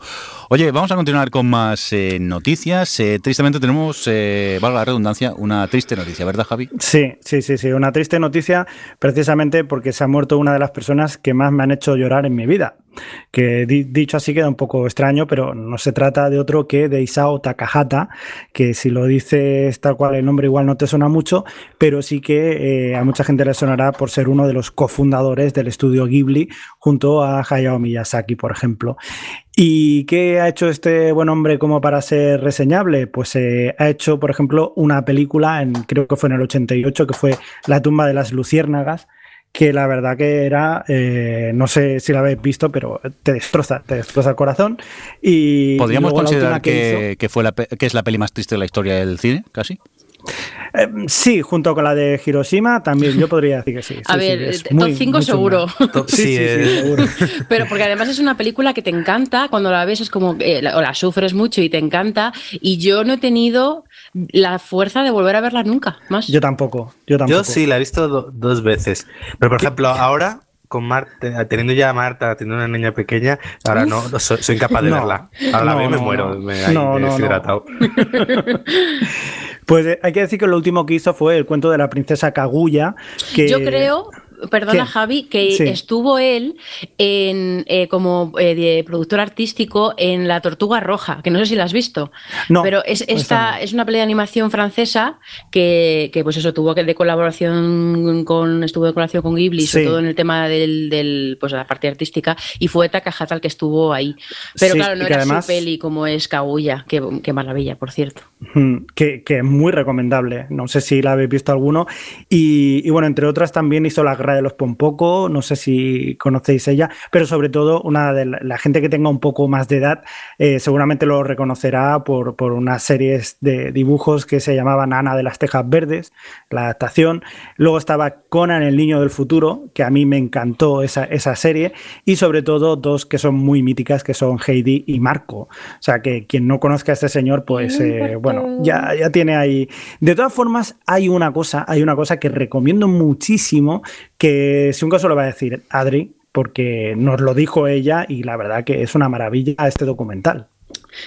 A: Oye, vamos a continuar con más eh, noticias. Eh, tristemente tenemos, eh, valga la redundancia, una triste noticia, ¿verdad, Javi?
D: Sí, sí, sí, sí. Una triste noticia precisamente porque se ha muerto una de las personas que más me han hecho llorar en mi vida que dicho así queda un poco extraño, pero no se trata de otro que de Isao Takahata, que si lo dices tal cual el nombre igual no te suena mucho, pero sí que eh, a mucha gente le sonará por ser uno de los cofundadores del estudio Ghibli junto a Hayao Miyazaki, por ejemplo. ¿Y qué ha hecho este buen hombre como para ser reseñable? Pues eh, ha hecho, por ejemplo, una película, en, creo que fue en el 88, que fue La tumba de las luciérnagas, que la verdad que era, eh, no sé si la habéis visto, pero te destroza, te destroza el corazón. Y
A: ¿Podríamos considerar que, fue la, que es la peli más triste de la historia del cine, casi?
D: Eh, sí, junto con la de Hiroshima, también yo podría decir que sí.
B: A ver, top 5 seguro.
C: sí, seguro. <laughs>
B: Pero porque además es una película que te encanta, cuando la ves es como, eh, o la sufres mucho y te encanta, y yo no he tenido la fuerza de volver a verla nunca más.
D: Yo tampoco, yo tampoco.
C: Yo sí, la he visto dos veces. Pero por ejemplo, ahora con Marta, teniendo ya a Marta, teniendo una niña pequeña, ahora no, soy, incapaz de verla. Ahora la veo me muero, me, he deshidratado. <laughs>
D: Pues eh, hay que decir que lo último que hizo fue el cuento de la princesa Kaguya. Que...
B: Yo creo perdona Javi, que estuvo él en, eh, como eh, productor artístico en La Tortuga Roja, que no sé si la has visto. No, pero es, esta es una pelea de animación francesa que, pues eso tuvo que de colaboración con, estuvo de colaboración con Ghibli, sobre todo en el tema del, del, pues la parte artística, y fue Takahata el que estuvo ahí. Pero claro, no era su peli como es Kaguya, qué, maravilla, por cierto.
D: Que, que, es muy recomendable. No sé si la habéis visto alguno. Y, y bueno, entre otras también hizo la de los Pompoco, no sé si conocéis ella, pero sobre todo una de la, gente que tenga un poco más de edad eh, seguramente lo reconocerá por, por, unas series de dibujos que se llamaban Ana de las Tejas Verdes, la adaptación. Luego estaba Conan, el niño del futuro, que a mí me encantó esa, esa serie, y sobre todo dos que son muy míticas, que son Heidi y Marco. O sea, que quien no conozca a este señor, pues eh, bueno, ya, ya tiene ahí. De todas formas, hay una cosa, hay una cosa que recomiendo muchísimo, que si un caso lo va a decir Adri, porque nos lo dijo ella y la verdad que es una maravilla este documental.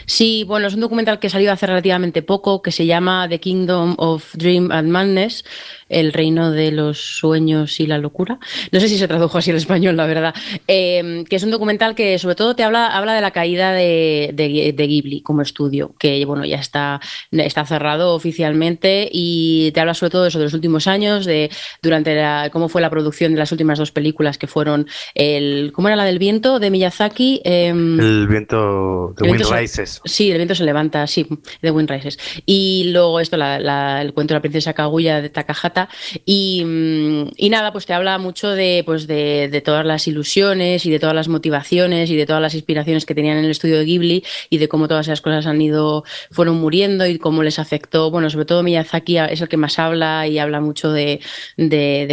B: Sí, bueno, es un documental que salió hace relativamente poco, que se llama The Kingdom of Dream and Madness, el reino de los sueños y la locura. No sé si se tradujo así en español, la verdad. Em, que es un documental que sobre todo te habla, habla de la caída de, de, Ghibli como estudio, que bueno, ya está, está cerrado oficialmente y te habla sobre todo de eso de los últimos años, de durante la, cómo fue la producción de las últimas dos películas que fueron el, ¿cómo era la del viento? de Miyazaki.
C: Em, el viento de Wind Rises.
B: Sí, el viento se levanta, sí, de Wind Rises. Y luego esto, el cuento de la princesa Kaguya de Takahata Mm, y, nada, pues te habla mucho de, pues de, todas las ilusiones y de todas las motivaciones y de todas las inspiraciones que tenían en el estudio de Ghibli y de cómo todas esas cosas han ido, fueron muriendo y cómo les afectó. Bueno, sobre todo Miyazaki es el que más habla y habla mucho de,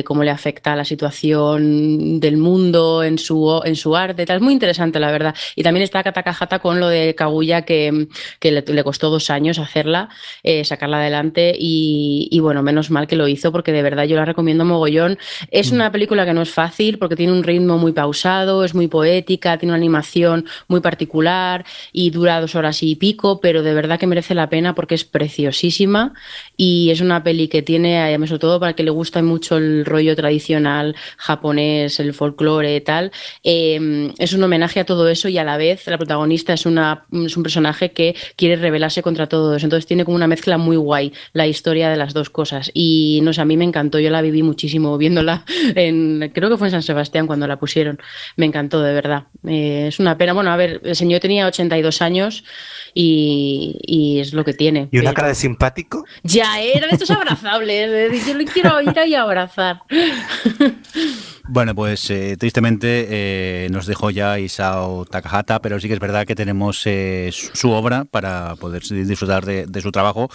B: cómo le afecta la situación del mundo en su, en su arte. Es muy interesante, la verdad. Y también está Katakahata con lo de Kaguya ella que, le, costó dos años hacerla, eh, sacarla adelante y, bueno, menos mal que lo hizo porque de verdad yo la recomiendo mogollón. Es mm. una película que no es fácil porque tiene un ritmo muy pausado, es muy poética, tiene una animación muy particular y dura dos horas y pico, pero de verdad que merece la pena porque es preciosísima y es una peli que tiene, además sobre todo para que le gusta mucho el rollo tradicional japonés, el folclore y tal, eh, es un homenaje a todo eso y a la vez la protagonista es, una, es un personaje que quiere rebelarse contra todo eso. Entonces tiene como una mezcla muy guay la historia de las dos cosas. Y no sé, a mí me encantó, yo la viví muchísimo viéndola <laughs> en, creo que fue en San Sebastián cuando la pusieron. Me encantó, de verdad. Eh, es una pena. Bueno, a ver, el señor tenía 82 años y, es lo que tiene.
C: ¿Y una cara de simpático?
B: Ya, era de estos abrazables. yo le quiero ir ahí a abrazar. <laughs>
A: Bueno, pues eh, tristemente eh, nos dejó ya Isao Takahata, pero sí que es verdad que tenemos eh, su, obra para poder disfrutar de, su trabajo,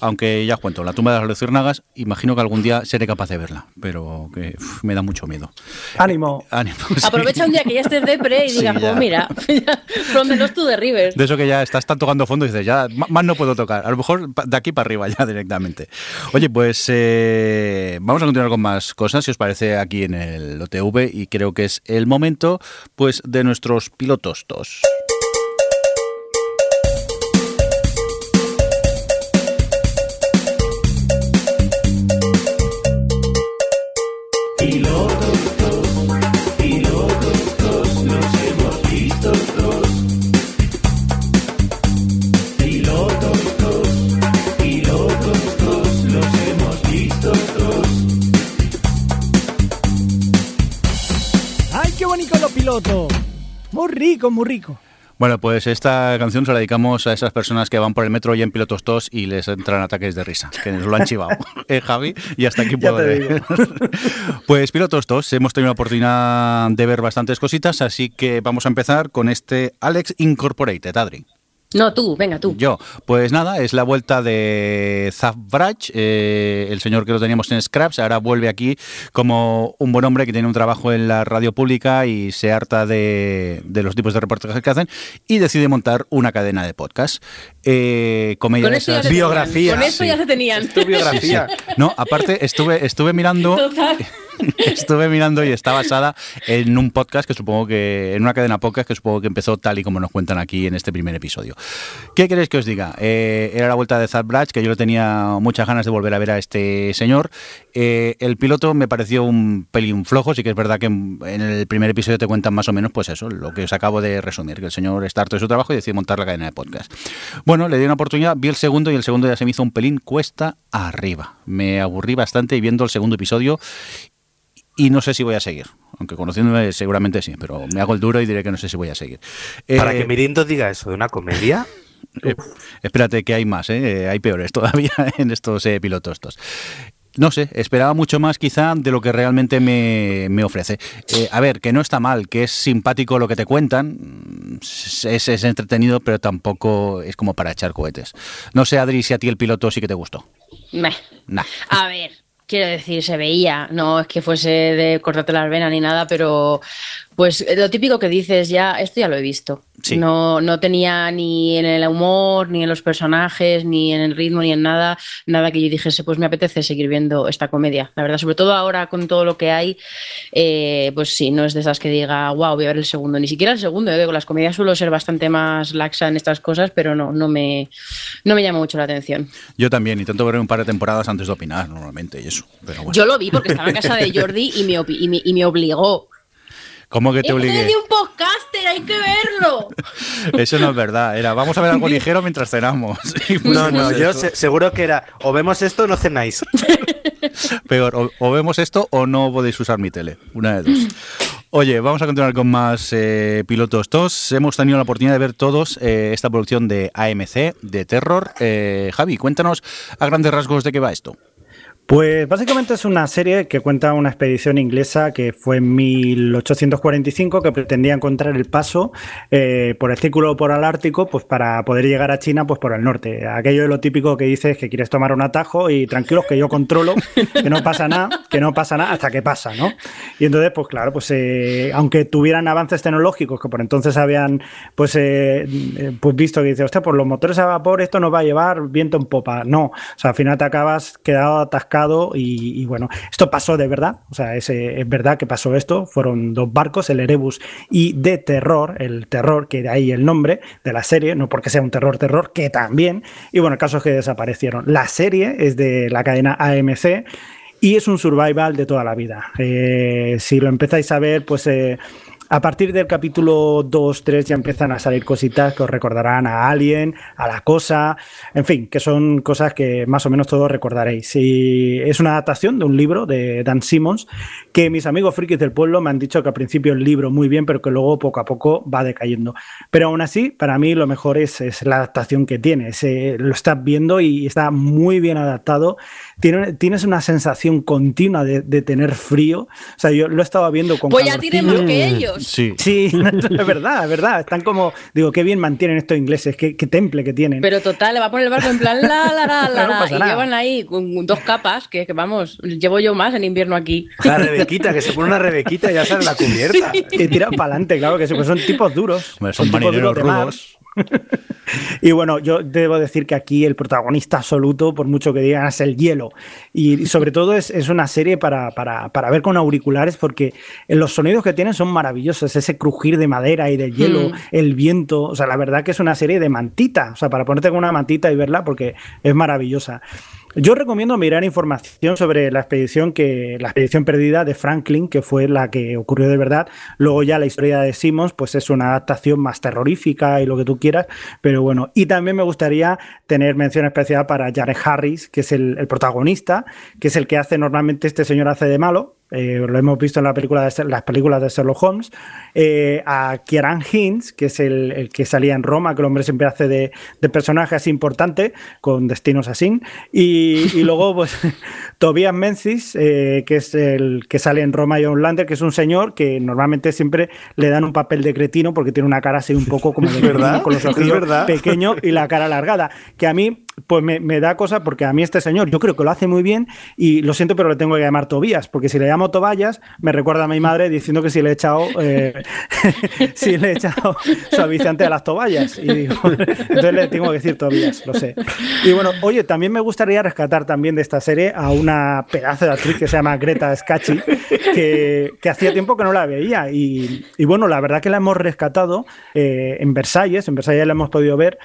A: aunque ya cuento, La tumba de las luciérnagas, imagino que algún día seré capaz de verla, pero que me da mucho miedo.
D: Ánimo.
A: ánimo
B: Aprovecha un día que ya estés depre y <laughs> digas, pues mira, <laughs> from the lost to the river.
A: De eso que ya estás tan tocando fondo y dices, ya más no puedo tocar, a lo mejor de aquí para arriba ya directamente. Oye, pues vamos a continuar con más cosas, si os parece, aquí en el OTV y creo que es el momento pues de nuestros pilotos dos.
D: Muy rico, muy rico.
A: Bueno, pues esta canción se la dedicamos a esas personas que van por el metro y en pilotos tos y les entran ataques de risa, que nos lo han chivado, <laughs> ¿eh, Javi? Y hasta aquí puedo ver. <laughs> pues pilotos tos, hemos tenido la oportunidad de ver bastantes cositas, así que vamos a empezar con este Alex Incorporated, Adri.
B: No, tú, venga tú.
A: Yo. Pues nada, es la vuelta de Zaf Brach, eh, el señor que lo teníamos en Scraps, ahora vuelve aquí como un buen hombre que tiene un trabajo en la radio pública y se harta de, los tipos de reportajes que hacen y decide montar una cadena de podcast. Eh, comedia
B: biografía. Con eso ya se tenían.
C: Tu biografía.
A: No, aparte estuve, estuve mirando. Total. <laughs> estuve mirando y está basada en un podcast que supongo que, en una cadena podcast que supongo que empezó tal y como nos cuentan aquí en este primer episodio. ¿Qué queréis que os diga? Eh, era la vuelta de Zad Brach, que yo tenía muchas ganas de volver a ver a este señor. Eh, el piloto me pareció un pelín flojo, sí que es verdad que en, el primer episodio te cuentan más o menos, pues eso, lo que os acabo de resumir, que el señor está harto de su trabajo y decide montar la cadena de podcast. Bueno, le di una oportunidad, vi el segundo y el segundo ya se me hizo un pelín cuesta arriba. Me aburrí bastante y viendo el segundo episodio y no sé si voy a seguir. Aunque conociéndome seguramente sí, pero me hago el duro y diré que no sé si voy a seguir.
C: Para que eh, Mirindo diga eso de una comedia. <laughs>
A: Eh, espérate que hay más, ¿eh? hay peores <laughs> todavía en estos pilotos estos. No sé, esperaba mucho más quizá de lo que realmente me, ofrece. a ver, que no está mal, que es simpático lo que te cuentan, es, es, entretenido, pero tampoco es como para echar cohetes. No sé, Adri, si a ti el piloto sí que te gustó.
B: Meh. Nah. A ver, Quiero decir, se veía, no es que fuese de cortarte las venas ni nada, pero pues lo típico que dices ya, esto ya lo he visto. No, no tenía ni en el humor, ni en los personajes, ni en el ritmo, ni en nada, nada que yo dijese, pues me apetece seguir viendo esta comedia. La verdad, sobre todo ahora con todo lo que hay, eh, pues sí, no es de esas que diga, wow, voy a ver el segundo. Ni siquiera el segundo, ¿eh? las comedias suelo ser bastante más laxa en estas cosas, pero no, no me, no me llama mucho la atención.
A: Yo también, intento ver un par de temporadas antes de opinar, normalmente, y eso.
B: Yo lo vi porque estaba en casa de Jordi y me, y me obligó.
A: ¿Cómo que te obligué?
B: Es de un podcaster, hay que verlo. <laughs>
A: Eso no es verdad. Era, vamos a ver algo ligero mientras cenamos. <laughs>
C: no, no, yo seguro que era, o vemos esto o no cenáis. <laughs>
A: Peor, o, vemos esto o no podéis usar mi tele. Una de dos. Oye, vamos a continuar con más eh, pilotos TOS. Hemos tenido la oportunidad de ver todos eh, esta producción de AMC, de terror. Eh, Javi, cuéntanos a grandes rasgos de qué va esto.
D: Pues básicamente es una serie que cuenta una expedición inglesa que fue en 1845 que pretendía encontrar el paso eh, por el círculo polar ártico pues para poder llegar a China pues por el norte. Aquello de lo típico que dices que quieres tomar un atajo y tranquilos que yo controlo, que no pasa nada, que no pasa nada hasta que pasa, ¿no? Y entonces pues claro, pues eh, aunque tuvieran avances tecnológicos que por entonces habían pues, eh, pues visto que dice, hostia, por los motores a vapor esto nos va a llevar viento en popa. No, o sea, al final te acabas quedado atascado y, bueno, esto pasó de verdad, o sea, es, verdad que pasó esto, fueron dos barcos, el Erebus y de terror, el terror, que de ahí el nombre de la serie, no porque sea un terror terror, que también, y bueno, el caso es que desaparecieron. La serie es de la cadena AMC y es un survival de toda la vida. Eh, si lo empezáis a ver, pues... Eh, a partir del capítulo 2, 3 ya empiezan a salir cositas que os recordarán a Alien, a La Cosa, en fin, que son cosas que más o menos todos recordaréis. Y es una adaptación de un libro de Dan Simmons que mis amigos frikis del pueblo me han dicho que al principio el libro muy bien, pero que luego poco a poco va decayendo. Pero aún así, para mí lo mejor es, la adaptación que tiene. lo estás viendo y está muy bien adaptado. Tienes una sensación continua de, tener frío. O sea, yo lo he estado viendo con...
B: Pues ya tienen más que ellos.
D: Sí, sí <laughs> es verdad, es verdad. Están como, digo, qué bien mantienen estos ingleses, qué, temple que tienen.
B: Pero total, le va a poner el barco en plan la, la, la, la, y llevan ahí con dos capas, que, vamos, llevo yo más en invierno aquí.
C: La rebequita, que se pone una rebequita y ya sale la cubierta.
D: Y tiran para adelante, claro, que son tipos duros.
A: son, son marineros rudos. <laughs>
D: y bueno, yo debo decir que aquí el protagonista absoluto, por mucho que digan, es el hielo. Y sobre todo es, una serie para, ver con auriculares porque los sonidos que tienen son maravillosos. Ese crujir de madera y de hielo, mm. el viento. O sea, la verdad que es una serie de mantita. O sea, para ponerte con una mantita y verla porque es maravillosa. Yo recomiendo mirar información sobre la expedición que la expedición perdida de Franklin, que fue la que ocurrió de verdad. Luego ya la historia de Simmons, pues es una adaptación más terrorífica y lo que tú quieras, pero bueno. Y también me gustaría tener mención especial para Jared Harris, que es el, el protagonista, que es el que hace normalmente este señor hace de malo, eh, lo hemos visto en la película de, las películas de Sherlock Holmes, eh, a Kieran Hinz, que es el, que salía en Roma, que el hombre siempre hace de, de personaje así importante, con destinos así, y, luego <laughs> pues Tobias Menzies, eh, que es el que sale en Roma y Lander, que es un señor que normalmente siempre le dan un papel de cretino porque tiene una cara así un <laughs> poco como de
C: verdad,
D: con los ojos pequeños y la cara alargada, que a mí pues me, da cosa porque a mí este señor yo creo que lo hace muy bien y lo siento pero le tengo que llamar Tobías porque si le llamo Tobayas me recuerda a mi madre diciendo que si le he echado eh, <laughs> si le he echado suavizante a las toballas y <laughs> entonces le tengo que decir Tobías, lo sé. Y bueno, oye, también me gustaría rescatar también de esta serie a una pedazo de actriz que se llama Greta Scacchi que, hacía tiempo que no la veía y, bueno, la verdad que la hemos rescatado eh, en Versalles, en Versalles la hemos podido ver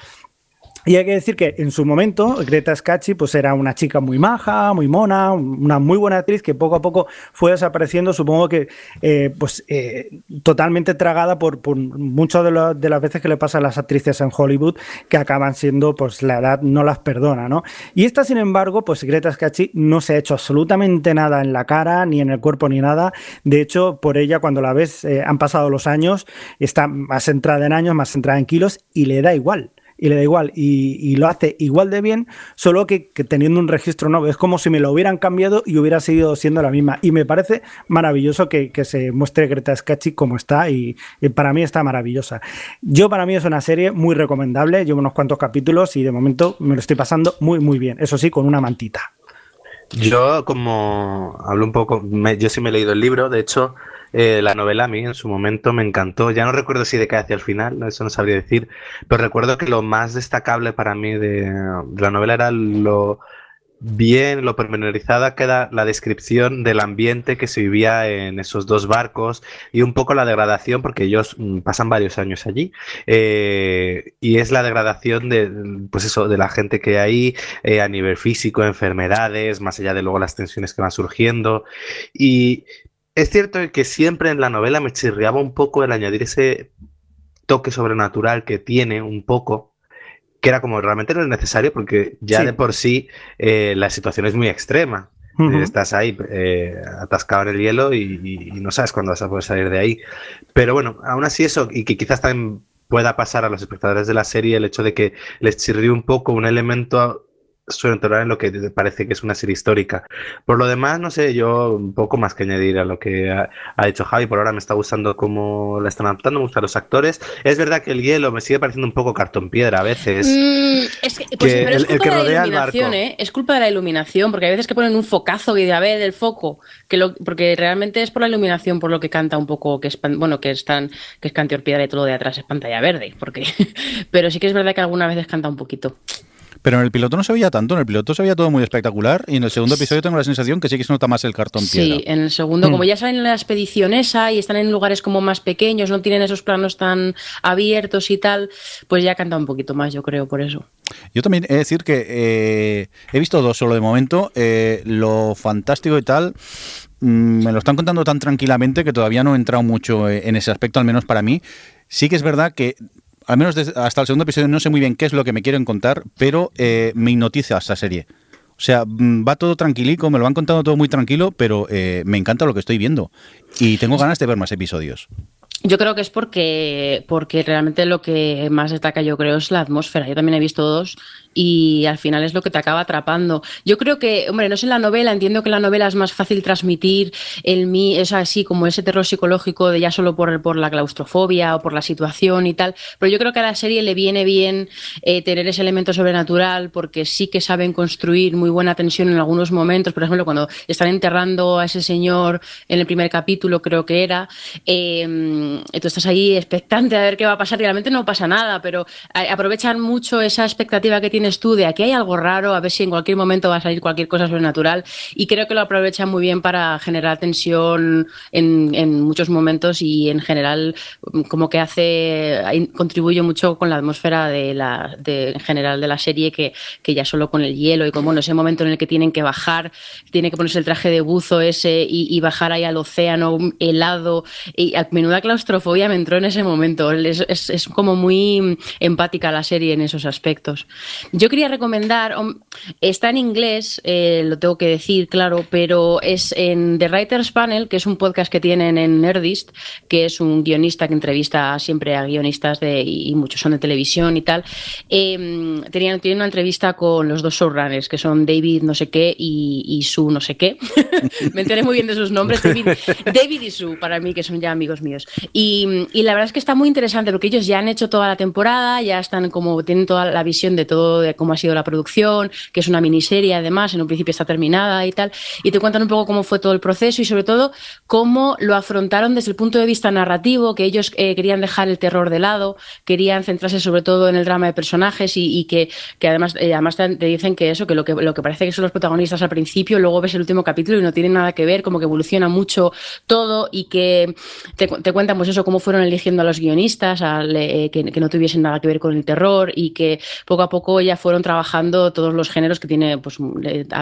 D: y hay que decir que en su momento Greta Scacchi pues era una chica muy maja, muy mona, una muy buena actriz que poco a poco fue desapareciendo, supongo que eh, pues eh, totalmente tragada por, muchas de, de, las veces que le pasa a las actrices en Hollywood que acaban siendo pues la edad no las perdona, ¿no? Y esta sin embargo pues Greta Scacchi no se ha hecho absolutamente nada en la cara ni en el cuerpo ni nada, de hecho por ella cuando la ves eh, han pasado los años, está más centrada en años, más centrada en kilos y le da igual y le da igual y, lo hace igual de bien, solo que, teniendo un registro nuevo. Es como si me lo hubieran cambiado y hubiera seguido siendo la misma. Y me parece maravilloso que, se muestre Greta Scacchi como está y, para mí está maravillosa. Yo para mí es una serie muy recomendable, llevo unos cuantos capítulos y de momento me lo estoy pasando muy muy bien, eso sí, con una mantita.
C: Yo como hablo un poco, yo sí me he leído el libro, de hecho eh, la novela a mí en su momento me encantó. Ya no recuerdo si decae hacia el final, eso no sabría decir, pero recuerdo que lo más destacable para mí de, la novela era lo bien, lo pormenorizada queda la descripción del ambiente que se vivía en esos dos barcos y un poco la degradación, porque ellos mm, pasan varios años allí, eh, y es la degradación de, pues eso, de la gente que hay eh, a nivel físico, enfermedades, más allá de luego las tensiones que van surgiendo. Y es cierto que siempre en la novela me chirriaba un poco el añadir ese toque sobrenatural que tiene un poco, que era como realmente no es necesario porque ya de por sí eh, la situación es muy extrema. Estás ahí eh, atascado en el hielo y, no sabes cuándo vas a poder salir de ahí. Pero bueno, aún así eso, y que quizás también pueda pasar a los espectadores de la serie el hecho de que les chirrió un poco un elemento suelen en lo que parece que es una serie histórica. Por lo demás, no sé, yo un poco más que añadir a lo que ha, dicho Javi. Por ahora me está gustando cómo la están adaptando, me gustan los actores. Es verdad que el hielo me sigue pareciendo un poco cartón piedra a veces.
B: Mm, es que, pues, pero es culpa de la iluminación, ¿eh? Es culpa de la iluminación, porque hay veces que ponen un focazo y de a ver el foco, que lo, porque realmente es por la iluminación por lo que canta un poco, que es, bueno, que es tan, que es cantor piedra y todo lo de atrás es pantalla verde, porque, <laughs> pero sí que es verdad que algunas veces canta un poquito.
A: Pero en el piloto no se veía tanto, en el piloto se veía todo muy espectacular y en el segundo episodio tengo la sensación que sí que se nota más el cartón piedra.
B: Sí, en el segundo, como mm. ya salen en la expedición esa y están en lugares como más pequeños, no tienen esos planos tan abiertos y tal, pues ya canta un poquito más, yo creo, por eso.
A: Yo también he de decir que eh, he visto dos solo de momento. Eh, lo fantástico y tal mm, me lo están contando tan tranquilamente que todavía no he entrado mucho eh, en ese aspecto, al menos para mí. Sí que es verdad que al menos hasta el segundo episodio no sé muy bien qué es lo que me quieren contar, pero eh, me hipnotiza esta serie. O sea, mm, va todo tranquilico, me lo han contado todo muy tranquilo, pero eh, me encanta lo que estoy viendo. Y tengo ganas de ver más episodios.
B: Yo creo que es porque, porque realmente lo que más destaca, yo creo, es la atmósfera. Yo también he visto dos y al final es lo que te acaba atrapando. Yo creo que, hombre, no sé en la novela, entiendo que la novela es más fácil transmitir el mí, es así como ese terror psicológico de ya solo por, por la claustrofobia o por la situación y tal, pero yo creo que a la serie le viene bien eh, tener ese elemento sobrenatural porque sí que saben construir muy buena tensión en algunos momentos, por ejemplo, cuando están enterrando a ese señor en el primer capítulo, creo que era, eh, tú estás ahí expectante a ver qué va a pasar, realmente no pasa nada, pero eh, aprovechan mucho esa expectativa que tienen tienes aquí hay algo raro, a ver si en cualquier momento va a salir cualquier cosa sobrenatural. Y creo que lo aprovechan muy bien para generar tensión en, muchos momentos y en general como que hace, contribuye mucho con la atmósfera de la, en general de la serie que, ya solo con el hielo y como bueno, ese momento en el que tienen que bajar, tiene que ponerse el traje de buzo ese y, bajar ahí al océano helado y a menuda claustrofobia me entró en ese momento. Es, es, es como muy empática la serie en esos aspectos. Yo quería recomendar, está en inglés, eh, lo tengo que decir, claro, pero es en The Writers Panel, que es un podcast que tienen en Nerdist, que es un guionista que entrevista siempre a guionistas de, y muchos son de televisión y tal. Eh, tenían, tienen una entrevista con los dos showrunners, que son David no sé qué y, y Sue no sé qué. <laughs> Me enteré muy bien de sus nombres, David, David, y Sue, para mí, que son ya amigos míos. Y, y la verdad es que está muy interesante porque ellos ya han hecho toda la temporada, ya están como, tienen toda la visión de todo de cómo ha sido la producción, que es una miniserie además, en un principio está terminada y tal, y te cuentan un poco cómo fue todo el proceso y sobre todo cómo lo afrontaron desde el punto de vista narrativo, que ellos eh, querían dejar el terror de lado, querían centrarse sobre todo en el drama de personajes y, que, que, además, eh, además te, dicen que eso, que lo, que lo que parece que son los protagonistas al principio, luego ves el último capítulo y no tienen nada que ver, como que evoluciona mucho todo y que te, te cuentan pues eso, cómo fueron eligiendo a los guionistas, eh, que, no tuviesen nada que ver con el terror y que poco a poco ya fueron trabajando todos los géneros que tiene, pues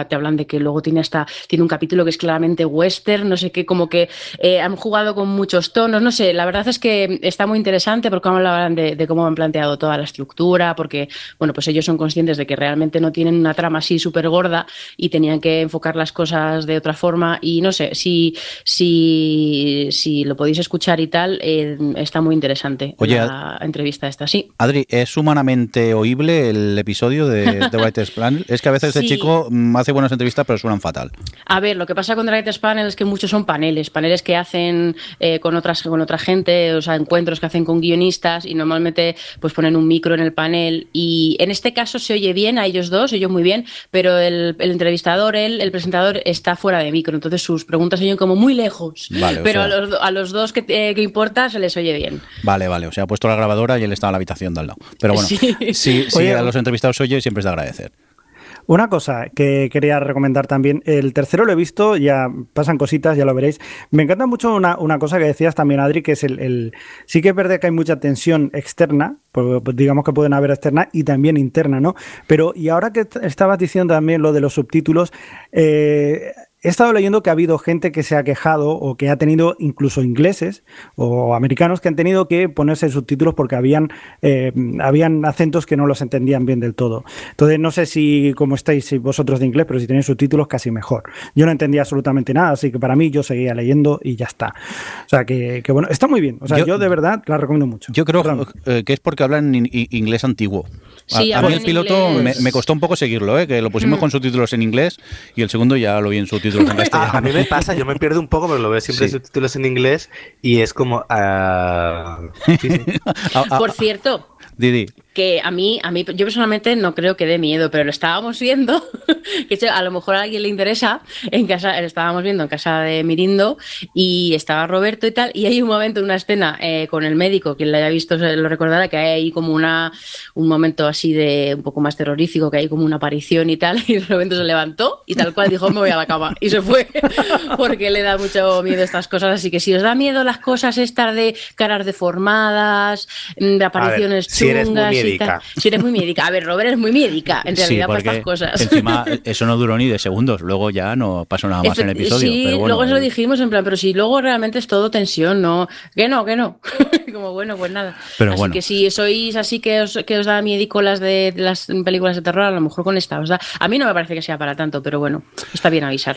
B: te hablan de que luego tiene hasta, tiene un capítulo que es claramente western, no sé qué, como que eh, han jugado con muchos tonos, no sé, la verdad es que está muy interesante porque hablan de, de cómo han planteado toda la estructura, porque, bueno, pues ellos son conscientes de que realmente no tienen una trama así súper gorda y tenían que enfocar las cosas de otra forma y no sé, si, si, si lo podéis escuchar y tal, eh, está muy interesante
A: Oye,
B: la entrevista esta, sí.
A: Adri, ¿es humanamente oíble el episodio? De <laughs> The Writers Panel es que a veces este chico mm, hace buenas entrevistas pero suenan fatal.
B: A ver, lo que pasa con The Writers Panel es que muchos son paneles, paneles que hacen eh, con otras con otra gente, o sea, encuentros que hacen con guionistas y normalmente pues ponen un micro en el panel y en este caso se oye bien a ellos dos, se oye muy bien, pero el, entrevistador, él, el presentador está fuera de micro, entonces sus preguntas se oyen como muy lejos, pero a, los, a, los, dos que, eh, que, importa se les oye bien.
A: Vale, vale, o sea, ha puesto la grabadora y él está en la habitación de al lado. Pero bueno, <laughs> sí, sí, a los entrevistados oye siempre es de agradecer.
D: Una cosa que quería recomendar también, el tercero lo he visto, ya pasan cositas, ya lo veréis. Me encanta mucho una, cosa que decías también, Adri, que es el, Sí que es verdad que hay mucha tensión externa, pues, digamos que pueden haber externa y también interna, ¿no? Pero, y ahora que estabas diciendo también lo de los subtítulos, eh, he estado leyendo que ha habido gente que se ha quejado o que ha tenido incluso ingleses o americanos que han tenido que ponerse subtítulos porque habían, eh, habían acentos que no los entendían bien del todo. Entonces, no sé si como estáis vosotros de inglés, pero si tenéis subtítulos casi mejor. Yo no entendía absolutamente nada, así que para mí yo seguía leyendo y ya está. O sea, que, bueno, está muy bien. O sea, yo, de verdad la recomiendo mucho.
A: Yo creo eh, que es porque hablan inglés antiguo. a, mí el piloto me, costó un poco seguirlo, ¿eh? que lo pusimos mm. con subtítulos en inglés y el segundo ya lo vi en subtítulos <laughs> en castellano.
C: A, mí me pasa, yo me pierdo un poco, pero lo veo siempre en subtítulos en inglés y es como... Ah, <laughs>
B: Por cierto,
A: Didi
B: que a mí, a mí, yo personalmente no creo que dé miedo, pero lo estábamos viendo, <laughs> que a lo mejor a alguien le interesa, en casa, lo estábamos viendo en casa de Mirindo y estaba Roberto y tal, y hay un momento, una escena eh, con el médico, quien lo haya visto lo recordará, que hay ahí como una, un momento así de un poco más terrorífico, que hay como una aparición y tal, <laughs> y de repente se levantó y tal cual dijo, me voy a la cama, y se fue, <laughs> porque le da mucho miedo estas cosas, así que si os da miedo las cosas estas de caras deformadas, de apariciones chungas, si eres muy médica. A ver, Robert es muy médica, en realidad, por estas cosas.
A: Encima, <laughs> eso no duró ni de segundos. Luego ya no pasó nada más en el episodio.
B: Sí, luego eso lo eh. dijimos, en plan, pero si luego realmente es todo tensión, ¿no? Que no, que no. <laughs> Como bueno, pues nada.
A: Pero
B: así que si sois así que os, que os da miedico las de, las películas de terror, a lo mejor con esta os da. A mí no me parece que sea para tanto, pero bueno, está bien avisar.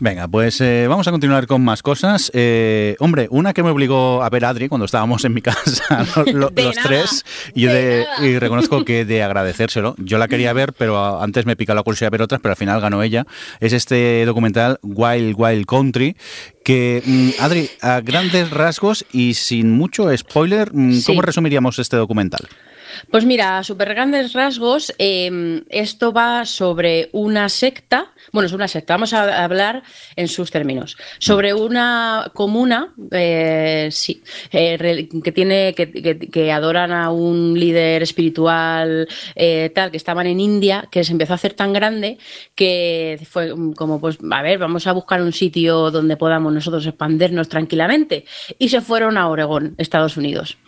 A: Venga, pues eh, vamos a continuar con más cosas. Eh, hombre, una que me obligó a ver Adri cuando estábamos en mi casa, <laughs> los, tres, y yo de, y reconozco que de agradecérselo. Yo la quería ver, pero antes me pica la curiosidad ver otras, pero al final ganó ella. Es este documental Wild Wild Country, que, mm, Adri, a grandes rasgos y sin mucho spoiler, mm, ¿cómo resumiríamos este documental?
B: Pues mira, a super grandes rasgos, em, esto va sobre una secta, bueno, es una secta, vamos a hablar en sus términos, sobre una comuna, eh, sí, eh, que tiene, que, adoran a un líder espiritual eh, tal, que estaban en India, que se empezó a hacer tan grande que fue como, pues, a ver, vamos a buscar un sitio donde podamos nosotros expandernos tranquilamente. Y se fueron a Oregón, Estados Unidos.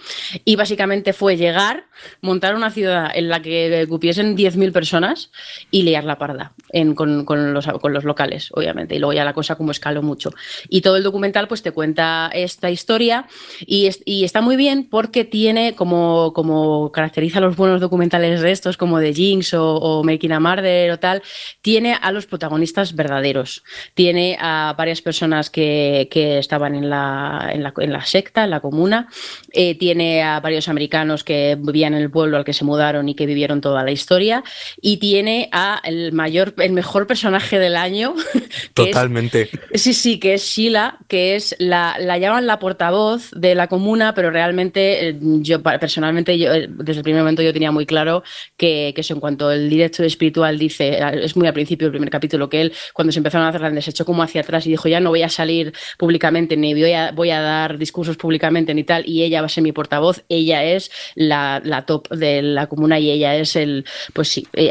B: Y básicamente fue llegar montar una ciudad en la que cupiesen 10.000 personas y liar la parda con, los, con, los, locales, obviamente. Y luego ya la cosa como escaló mucho. Y todo el documental pues te cuenta esta historia y, y está muy bien porque tiene como, como caracteriza los buenos documentales de estos, como de Jinx o, Making a Murder o tal, tiene a los protagonistas verdaderos. Tiene a varias personas que, que estaban en la, en la, en, la, secta, en la comuna. Eh, tiene a varios americanos que vivían en el pueblo al que se mudaron y que vivieron toda la historia. Y tiene a el mayor, el mejor personaje del año. <laughs>
C: Totalmente.
B: sí, sí, que es Sheila, que es la, la llaman la portavoz de la comuna, pero realmente eh, yo personalmente, yo, eh, desde el primer momento yo tenía muy claro que, que eso en cuanto el directo espiritual dice, eh, es muy al principio del primer capítulo, que él cuando se empezaron a hacer grandes se echó como hacia atrás y dijo, ya no voy a salir públicamente, ni voy a, voy a dar discursos públicamente ni tal, y ella va a ser mi portavoz, ella es la, la top de la comuna y ella es el, pues sí, eh,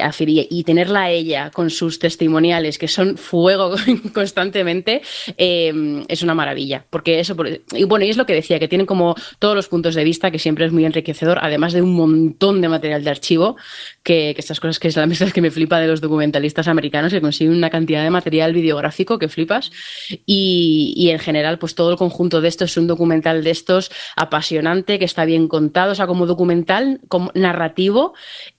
B: y tenerla ella con sus testimoniales que son fuego <laughs> constantemente, eh, es una maravilla, porque eso, y bueno, y es lo que decía, que tienen como todos los puntos de vista, que siempre es muy enriquecedor, además de un montón de material de archivo, que, estas cosas que es la <laughs> mesa que me flipa de los documentalistas americanos, que consiguen una cantidad de material videográfico que flipas, y, y en general, pues todo el conjunto de esto es un documental de estos apasionante, que está bien contado, o sea, como documental, como narrativo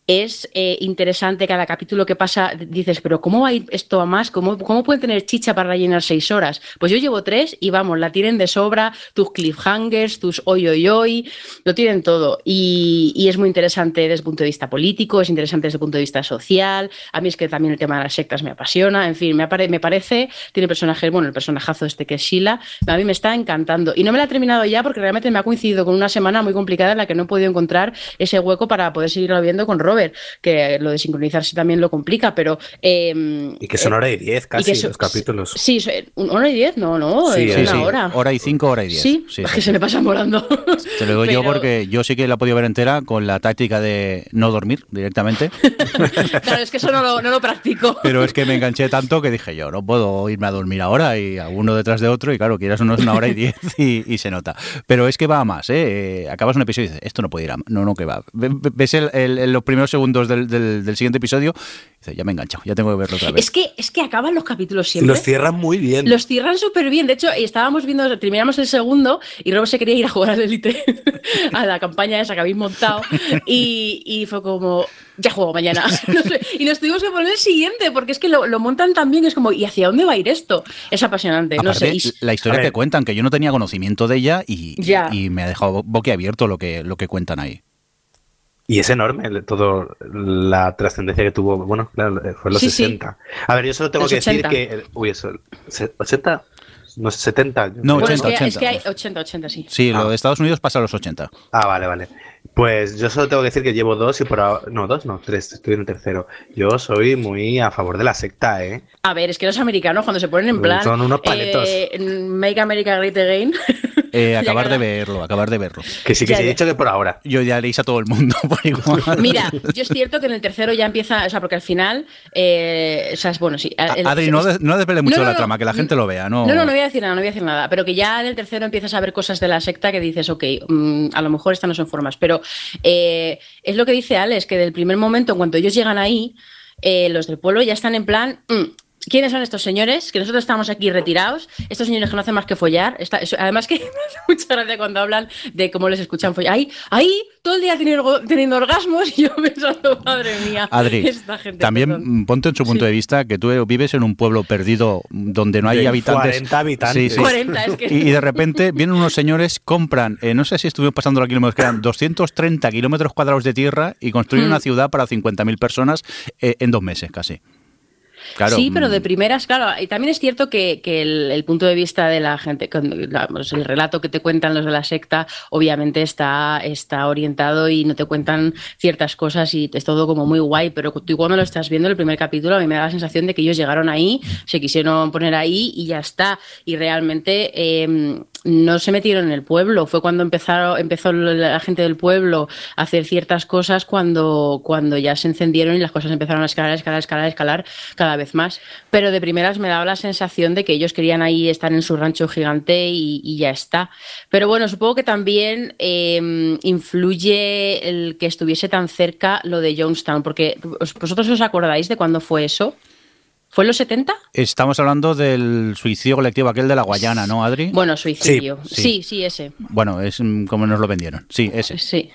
B: es eh, interesante cada capítulo que pasa, dices, pero ¿cómo va esto a más? ¿Cómo, ¿Cómo pueden tener chicha para rellenar seis horas? Pues yo llevo tres y vamos, la tienen de sobra, tus cliffhangers, tus hoy, hoy, hoy, lo tienen todo. Y, es muy interesante desde el punto de vista político, es interesante desde el punto de vista social. A mí es que también el tema de las sectas me apasiona. En fin, me, me parece, tiene personajes, bueno, el personajazo este que es Sheila, a mí me está encantando. Y no me la he terminado ya porque realmente me ha coincidido con una semana muy complicada en la que no he podido encontrar ese hueco para poder seguirlo viendo con Robert que lo de sincronizarse también lo complica, pero...
C: Em, y que son hora y diez casi los capítulos.
B: Sí, hora y diez, no, no, es una hora.
A: Hora y cinco, hora y diez.
B: Sí, que se me pasa volando.
A: Te lo digo yo porque yo sí que la he podido ver entera con la táctica de no dormir directamente. <laughs>
B: claro, es que eso no lo, no lo practico.
A: Pero es que me enganché tanto que dije yo, no puedo irme a dormir ahora y a uno detrás de otro y claro, quieras uno es una hora y diez y, se nota. Pero es que va a más, ¿eh? Acabas un episodio y dices, esto no puede ir a... No, no, que va. Ves el, los primeros primeros segundos del, del, del siguiente episodio, dice, ya me he enganchado, ya tengo que verlo otra vez.
B: Es que, es que acaban los capítulos
C: Y
B: siempre.
C: los cierran muy bien.
B: Los cierran súper bien. De hecho, estábamos viendo, terminamos el segundo y Rob se quería ir a jugar al Elite, <laughs> a la campaña esa que habéis montado. Y, y fue como, ya juego mañana. <laughs> No sé. Y nos tuvimos que poner el siguiente porque es que lo, lo montan tan bien. Es como, ¿y hacia dónde va a ir esto? Es apasionante. no sé. Y-
A: la historia que cuentan, que yo no tenía conocimiento de ella y,
B: Ya.
A: y me ha dejado boquiabierto lo que, lo que cuentan ahí.
C: Y es enorme todo la trascendencia que tuvo. Bueno, claro, fue en los
B: Sí, sí.
C: 60. A ver, yo solo tengo
B: Los
C: que decir
B: 80.
C: que. Uy, eso. se- ¿80? No sé, 70.
A: No,
B: bueno, es
A: 80,
B: que, es que hay
A: 80.
B: 80, 80, sí.
A: Sí,
C: Ah.
A: lo de Estados Unidos pasa a los 80.
C: Ah, vale, vale. Pues yo solo tengo que decir que llevo dos y por ahora. No, dos, no, tres. Estoy en el tercero. Yo soy muy a favor de la secta, ¿eh?
B: A ver, es que los americanos cuando se ponen en plan.
C: Son unos paletos.
B: eh, Make America Great Again. <laughs>
A: Eh, acabar de verlo, acabar de verlo.
C: Que sí, que
B: Ya,
C: sí, he dicho que por ahora.
A: Yo ya leéis a todo el mundo <laughs> por igual.
B: Mira, yo es cierto que en el tercero ya empieza, o sea, porque al final, eh, o sea, es bueno, sí. el-
A: Adri, no, de- no desvele mucho
B: No, no,
A: la
B: no.
A: trama, que la gente lo vea, ¿no?
B: No, no, no voy a decir nada, no voy a decir nada. Pero que ya en el tercero empiezas a ver cosas de la secta que dices, ok, mm, a lo mejor estas no son formas. Pero eh, es lo que dice Alex, que del primer momento, en cuanto ellos llegan ahí, eh, los del pueblo ya están en plan. mm, ¿Quiénes son estos señores? Que nosotros estamos aquí retirados. Estos señores que no hacen más que follar. Está- eso- además que <laughs> me hace mucha gracia cuando hablan de cómo les escuchan follar. Ahí, ahí, todo el día teniendo, teniendo orgasmos y yo <laughs> pensando, madre mía,
A: Adri,
B: esta gente.
A: también
B: perdón.
A: mm, ponte en su punto
B: Sí.
A: de vista que tú vives en un pueblo perdido donde no hay
C: De
A: habitantes.
C: 40 habitantes.
A: Sí, sí.
B: 40, es que...
A: Y, y de repente vienen unos señores, compran, eh, no sé si estuvieron pasando los kilómetros, que eran 230 kilómetros cuadrados de tierra y construyen
B: Mm.
A: una ciudad para 50.000 personas eh, en dos meses casi. Claro,
B: sí, pero
A: mm,
B: de primeras, claro. Y también es cierto que, que el, el punto de vista de la gente, pues el relato que te cuentan los de la secta, obviamente está, está orientado y no te cuentan ciertas cosas y es todo como muy guay. Pero tú cuando lo estás viendo el primer capítulo, a mí me da la sensación de que ellos llegaron ahí, se quisieron poner ahí y ya está. Y realmente eh, no se metieron en el pueblo. Fue cuando empezaron, empezó la gente del pueblo a hacer ciertas cosas cuando, cuando ya se encendieron y las cosas empezaron a escalar, escalar, escalar, escalar cada vez más. Pero de primeras me daba la sensación de que ellos querían ahí estar en su rancho gigante y, ya está. Pero bueno, supongo que también eh, influye el que estuviese tan cerca lo de Jonestown, porque ¿os- vosotros os acordáis de cuándo fue eso? ¿Fue en los 70?
A: Estamos hablando del suicidio colectivo aquel de la Guayana, ¿no, Adri?
B: Bueno, suicidio.
A: Sí,
B: Sí,
A: sí.
B: sí, ese.
A: Bueno, es mm, como nos lo vendieron. Sí, ese.
B: Sí.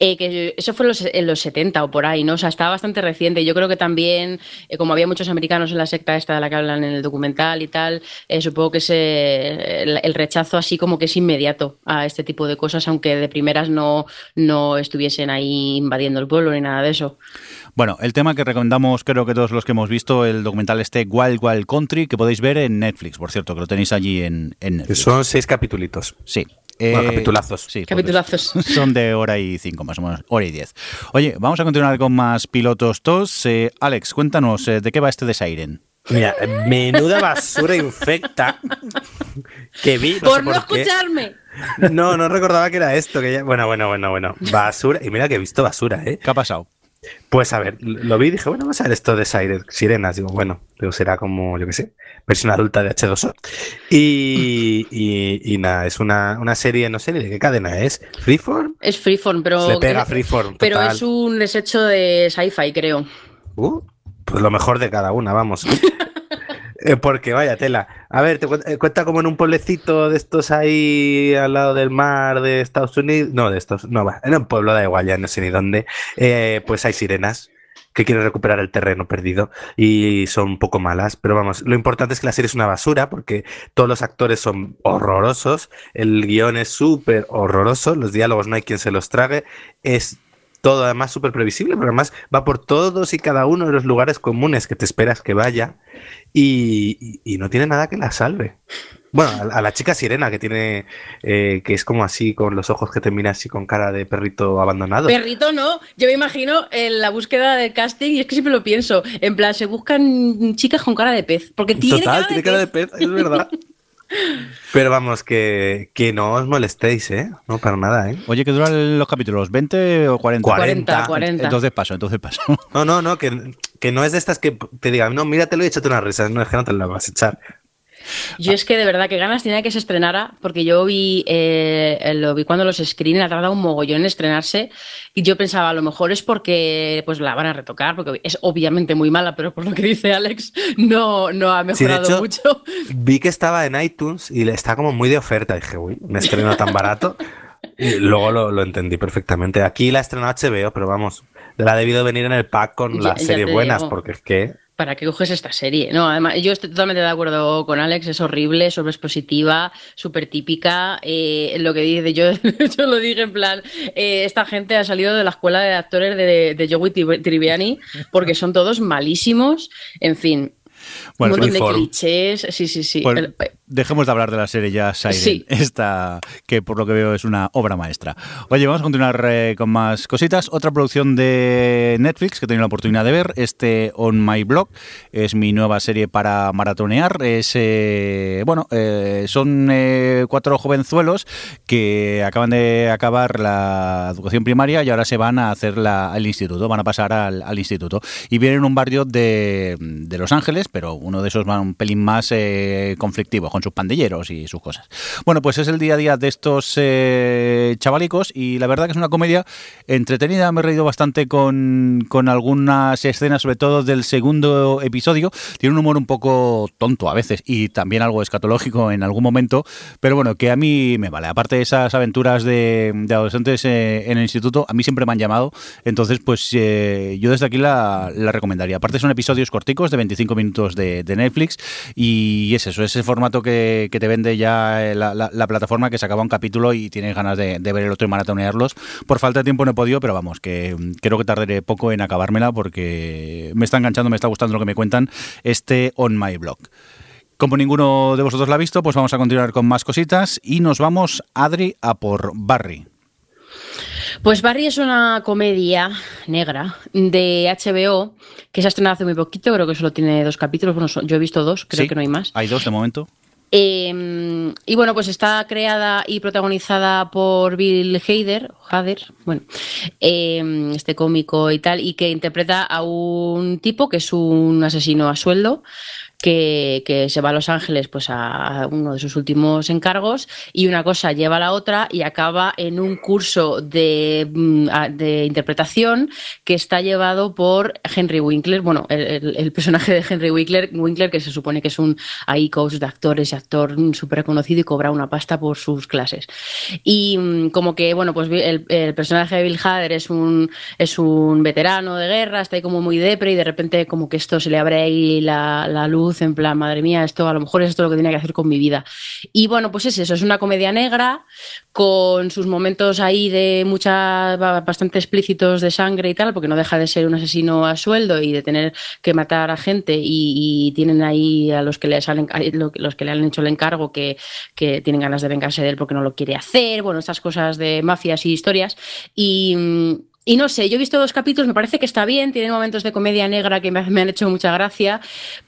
B: Eh, que eso fue en los, en los 70 o por ahí, ¿no? O sea, estaba bastante reciente. Yo creo que también, eh, como había muchos americanos en la secta esta de la que hablan en el documental y tal, eh, supongo que ese, el, el rechazo así como que es inmediato a este tipo de cosas, aunque de primeras no, no estuviesen ahí invadiendo el pueblo ni nada de eso.
A: Bueno, el tema que recomendamos, creo que todos los que hemos visto el documental este Wild Wild Country, que podéis ver en Netflix, por cierto, que lo tenéis allí en, en Netflix.
C: Son seis capitulitos.
A: Sí.
C: Bueno, capitulazos.
A: Sí,
B: Capitulazos. <laughs>
A: Son de hora y cinco, más o menos, hora y diez. Oye, vamos a continuar con más pilotos tos. Eh, Alex, cuéntanos, eh, ¿de qué va este de Siren?
C: Mira, menuda basura infecta que vi. No
B: por
C: sé
B: no
C: por qué.
B: escucharme.
C: No, no recordaba que era esto. Que ya... Bueno, bueno, bueno, bueno. Basura. Y mira que he visto basura, ¿eh?
A: ¿Qué ha pasado?
C: Pues a ver, lo vi y dije, bueno, vamos a ver esto de Siren, sirenas. Digo, bueno, pero será como, yo qué sé, versión adulta de H2O. Y, y, y nada, es una, una serie, no sé ni de qué cadena es. Freeform.
B: Es Freeform, pero.
C: Se le pega Freeform.
B: Pero
C: total.
B: es un desecho de sci-fi, creo.
C: Uh, pues lo mejor de cada una, vamos. <laughs> Eh, Porque vaya tela. A ver, te cuenta, eh, cuenta como en un pueblecito de estos ahí al lado del mar de Estados Unidos. No, de estos, no, va, en un pueblo da igual, no sé ni dónde. Eh, pues hay sirenas que quieren recuperar el terreno perdido y son un poco malas, pero vamos, lo importante es que la serie es una basura porque todos los actores son horrorosos, el guion es súper horroroso, los diálogos no hay quien se los trague, es todo además súper previsible, pero además va por todos y cada uno de los lugares comunes que te esperas que vaya y, y- y no tiene nada que la salve. Bueno, a, a la chica sirena que tiene, eh, que es como así, con los ojos que te mira así con cara de perrito abandonado.
B: Perrito no, yo me imagino en la búsqueda del casting, y es que siempre lo pienso, en plan, se buscan chicas con cara de pez, porque tiene
C: Total,
B: cara
C: tiene
B: de
C: cara de
B: pez.
C: pez, es verdad. <laughs> Pero vamos, que, que no os molestéis, ¿eh? No, para nada, ¿eh?
A: Oye, ¿qué duran los capítulos? ¿20 o 40?
B: 40, 40.
A: Entonces paso, entonces paso.
C: No, no, no, que, que no es de estas que te digan, no, míratelo y échate unas risas. No, es que no te las vas a echar.
B: Yo es que de verdad que ganas tenía que se estrenara, porque yo vi, eh, lo vi cuando los screen ha tardado un mogollón en estrenarse, y yo pensaba, a lo mejor es porque pues la van a retocar, porque es obviamente muy mala, pero por lo que dice Alex, no, no ha mejorado mucho.
C: Vi que estaba en iTunes y está como muy de oferta. Dije, uy, me estreno tan barato. Y luego lo, entendí perfectamente. Aquí la estrenó HBO, pero vamos, la ha debido venir en el pack con las series buenas, porque es que
B: ¿para qué coges esta serie? No, además, yo estoy totalmente de acuerdo con Alex, es horrible, expositiva, súper típica. Eh, lo que dice, yo, <laughs> yo lo dije en plan, eh, esta gente ha salido de la escuela de actores de, de Joey Triviani, porque son todos malísimos. En fin, un montón de clichés. Sí, sí, sí.
A: Dejemos de hablar de la serie ya, Siren. <laughs> Esta, que por lo que veo es una obra maestra. Oye, vamos a continuar eh, con más cositas. Otra producción de Netflix que he tenido la oportunidad de ver, este On My Blog, es mi nueva serie para maratonear. Es, eh, bueno, eh, son cuatro jovenzuelos que acaban de acabar la educación primaria y ahora se van a hacer la, al instituto, van a pasar al, al instituto. Y vienen en un barrio de, de Los Ángeles, pero uno de esos va un pelín más eh, conflictivo, con sus pandilleros y sus cosas. Bueno, pues es el día a día de estos eh, chavalicos y la verdad que es una comedia entretenida, me he reído bastante con, con algunas escenas, sobre todo del segundo episodio. Tiene un humor un poco tonto a veces y también algo escatológico en algún momento, pero bueno, que a mí me vale. Aparte de esas aventuras de, adolescentes eh, en el instituto, a mí siempre me han llamado, entonces pues yo desde aquí la, la recomendaría. Aparte son episodios corticos de 25 minutos de Netflix y es eso, ese formato que, te vende ya eh, la, plataforma que se acaba un capítulo y tienes ganas de, ver el otro y maratonearlos. Por falta de tiempo no he podido, pero vamos, que creo que tardaré poco en acabármela porque me está enganchando, me está gustando lo que me cuentan este On My Blog. Como ninguno de vosotros la ha visto, pues vamos a continuar con más cositas y nos vamos, Adri, a por Barry.
B: Pues Barry es una comedia negra de HBO que se ha estrenado hace muy poquito, creo que solo tiene dos capítulos. Bueno, yo he visto dos, creo que no hay más.
A: Hay dos de momento.
B: Em, y bueno, pues está creada y protagonizada por Bill Hader, Hader bueno, em, este cómico y tal, y que interpreta a un tipo que es un asesino a sueldo que, se va a Los Ángeles pues a uno de sus últimos encargos y una cosa lleva a la otra y acaba en un curso de, mm, interpretación que está llevado por Henry Winkler, bueno, el, personaje de Henry Winkler, Winkler, que se supone que es un ahí coach de actores y actor súper reconocido y cobra una pasta por sus clases. Y mm, como que, bueno, pues el, personaje de Bill Hader es un, es un veterano de guerra, está ahí como muy depre y de repente como que esto se le abre ahí la, la luz en plan, madre mía, esto a lo mejor es esto lo que tenía que hacer con mi vida. Y bueno, pues es eso, es una comedia negra con sus momentos ahí de mucha, bastante explícitos de sangre y tal, porque no deja de ser un asesino a sueldo y de tener que matar a gente y, tienen ahí a los que, le salen, los que le han hecho el encargo que, que tienen ganas de vengarse de él porque no lo quiere hacer, bueno, estas cosas de mafias y historias. Mm, y no sé, yo he visto dos capítulos, me parece que está bien, tiene momentos de comedia negra que me, han hecho mucha gracia,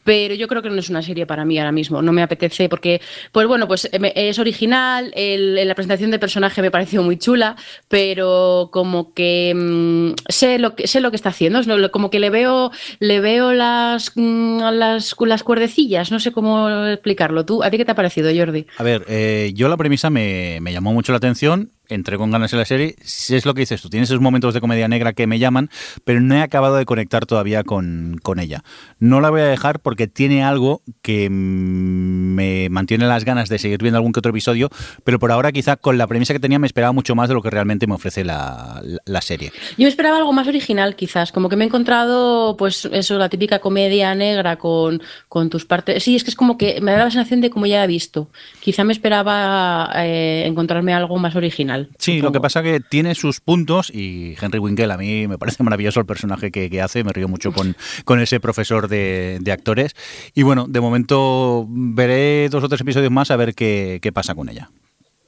B: pero yo creo que no es una serie para mí ahora mismo, no me apetece porque, pues bueno, pues eh, es original, la presentación de personaje me pareció muy chula, pero como que mm, sé, lo que sé lo que está haciendo, como que le veo, le veo las, mm, las, las cuerdecillas, no sé cómo explicarlo. ¿Tú, ¿A ti qué te ha parecido, Jordi?
A: A ver, eh, yo la premisa me llamó mucho la atención entré con ganas en la serie. Si es lo que dices tú, tienes esos momentos de comedia negra que me llaman, pero no he acabado de conectar todavía con, con ella. No la voy a dejar porque tiene algo que me mantiene las ganas de seguir viendo algún que otro episodio, pero por ahora quizá con la premisa que tenía me esperaba mucho más de lo que realmente me ofrece la, la serie.
B: Yo esperaba algo más original quizás, como que me he encontrado pues eso, la típica comedia negra con, con tus partes. Sí, es que es como que me da la sensación de como ya he visto. Quizá me esperaba eh, encontrarme algo más original.
A: Sí, lo que pasa que tiene sus puntos y Henry Winkle a mí me parece <laughs> maravilloso el personaje que, hace, me río mucho con, con ese profesor de, actores. Y bueno, de momento veré dos o tres episodios más a ver qué, pasa con ella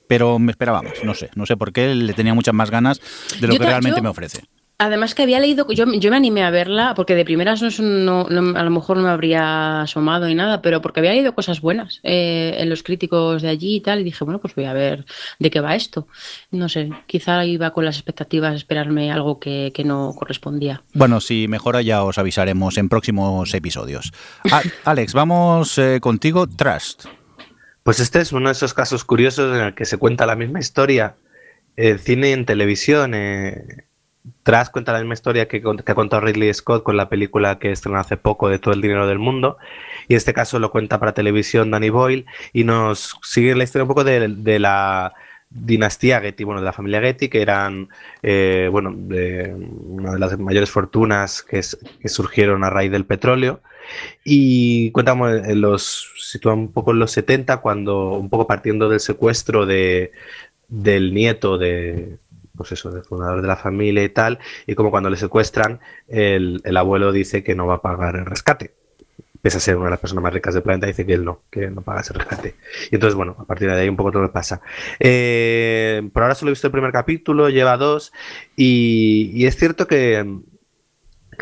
A: pero me esperaba más, no sé, no sé por qué le tenía muchas más ganas de lo que realmente me ofrece.
B: Además que había leído, yo, yo me animé a verla, porque de primeras no, a lo mejor no me habría asomado ni nada, pero porque había leído cosas buenas eh, en los críticos de allí y tal, y dije, bueno, pues voy a ver de qué va esto. No sé, quizá iba con las expectativas esperarme algo que, no correspondía.
A: Bueno, si mejora ya os avisaremos en próximos episodios. Alex, vamos eh, contigo, Trust.
C: Pues este es uno de esos casos curiosos en el que se cuenta la misma historia en cine y en televisión. Eh, tras cuenta la misma historia que, que ha contado Ridley Scott con la película que estrenó hace poco de Todo el dinero del mundo. Y en este caso lo cuenta para televisión Danny Boyle y nos sigue la historia un poco de, la dinastía Getty, bueno, de la familia Getty, que eran, eh, bueno, de una de las mayores fortunas que, que, surgieron a raíz del petróleo. Y cuentamos, los sitúa un poco en los 70, cuando, un poco partiendo del secuestro de, del nieto de, pues eso, del fundador de la familia y tal, y como cuando le secuestran, el, abuelo dice que no va a pagar el rescate. Pese a ser una de las personas más ricas del planeta, dice que él no, que no paga ese rescate. Y entonces, bueno, a partir de ahí un poco todo lo que pasa. Eh, por ahora solo he visto el primer capítulo, lleva dos, y es cierto que,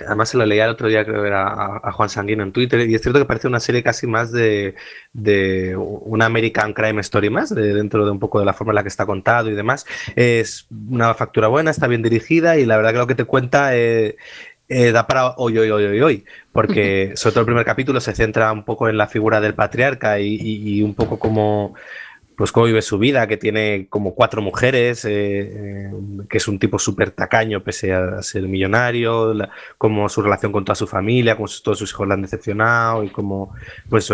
C: además se lo leía el otro día, creo que era a, Juan Sanguino en Twitter, y es cierto que parece una serie casi más de, de una American Crime Story más, de, dentro de un poco de la forma en la que está contado y demás. Es una factura buena, está bien dirigida y la verdad que lo que te cuenta eh, eh, da para hoy, hoy, hoy, hoy, hoy, porque sobre todo el primer capítulo se centra un poco en la figura del patriarca y, y un poco como pues cómo vive su vida, que tiene como cuatro mujeres, eh, eh, que es un tipo súper tacaño pese a ser millonario, como su relación con toda su familia, como todos sus hijos la han decepcionado y cómo pues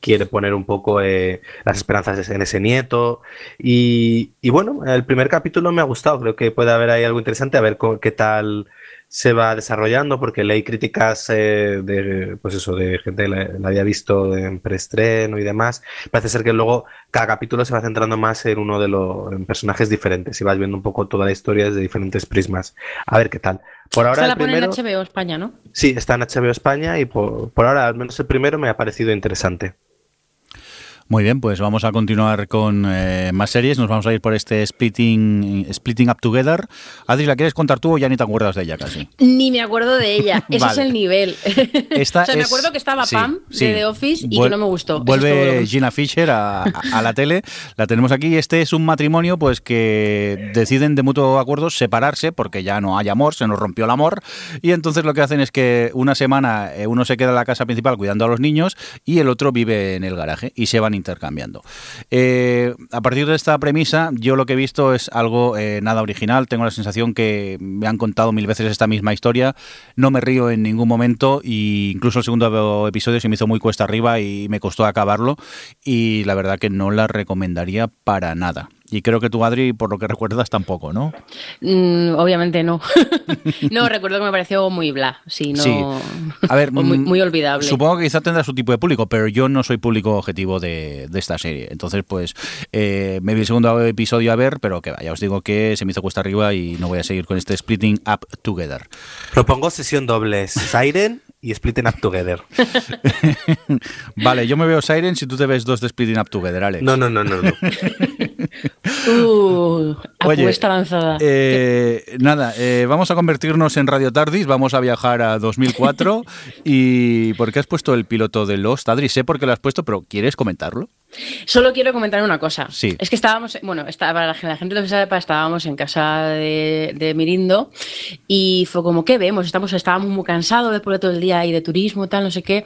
C: quiere poner un poco eh, las esperanzas en ese nieto. Y, y, bueno, el primer capítulo me ha gustado, creo que puede haber ahí algo interesante, a ver qué tal se va desarrollando porque leí críticas eh, de pues eso de gente que la, había visto en preestreno y demás. Parece ser que luego cada capítulo se va centrando más en uno de los personajes diferentes y vas viendo un poco toda la historia desde diferentes prismas. A ver qué tal.
B: Por ahora la pone en HBO España no
C: sí está en HBO España y por, por ahora al menos el primero me ha parecido interesante
A: muy bien, pues vamos a continuar con eh, más series. Nos vamos a ir por este Splitting, splitting Up Together. Adri, ¿la quieres contar tú o ya ni te acuerdas de ella casi?
B: Ni me acuerdo de ella. <laughs> Ese es el nivel. <laughs> o sea, me acuerdo que estaba Pam de The Office y que no me gustó.
A: Vuelve Gina Fisher a, la tele. La tenemos aquí. Este es un matrimonio pues que deciden de mutuo acuerdo separarse porque ya no hay amor, se nos rompió el amor. Y entonces lo que hacen es que una semana eh, uno se queda en la casa principal cuidando a los niños y el otro vive en el garaje y se van intercambiando. Eh, a partir de esta premisa, yo lo que he visto es algo eh, nada original. Tengo la sensación que me han contado mil veces esta misma historia. No me río en ningún momento e incluso el segundo episodio se me hizo muy cuesta arriba y me costó acabarlo. Y la verdad que no la recomendaría para nada. Y creo que tú, Adri, por lo que recuerdas, tampoco, ¿no?
B: Mm, obviamente no. <laughs> no, recuerdo que me pareció muy bla. Sí, no...
A: A ver, <laughs>
B: muy, mm, muy, olvidable.
A: Supongo que quizá tendrá su tipo de público, pero yo no soy público objetivo de, esta serie. Entonces, pues, eh, me vi el segundo episodio a ver, pero que vaya, os digo que se me hizo cuesta arriba y no voy a seguir con este Splitting Up Together.
C: Propongo sesión doble. Siren y Splitting Up Together. <laughs>
A: vale, yo me veo Siren si tú te ves dos de Splitting Up Together, Alex.
C: No, no, no, no. no. <laughs>
B: uh, apuesta lanzada.
A: Eh, nada, eh, vamos a convertirnos en Radio Tardis, vamos a viajar a 2004 <laughs> y ¿por qué has puesto el piloto de Lost? Adri, sé por qué lo has puesto, pero ¿quieres comentarlo?
B: Solo quiero comentar una cosa.
A: Sí.
B: Es que estábamos, bueno, estaba, la, gente lo sepa, estábamos en casa de, Mirindo y fue como, ¿qué vemos? Estamos, estábamos muy cansados después de todo el día y de turismo, tal, no sé qué.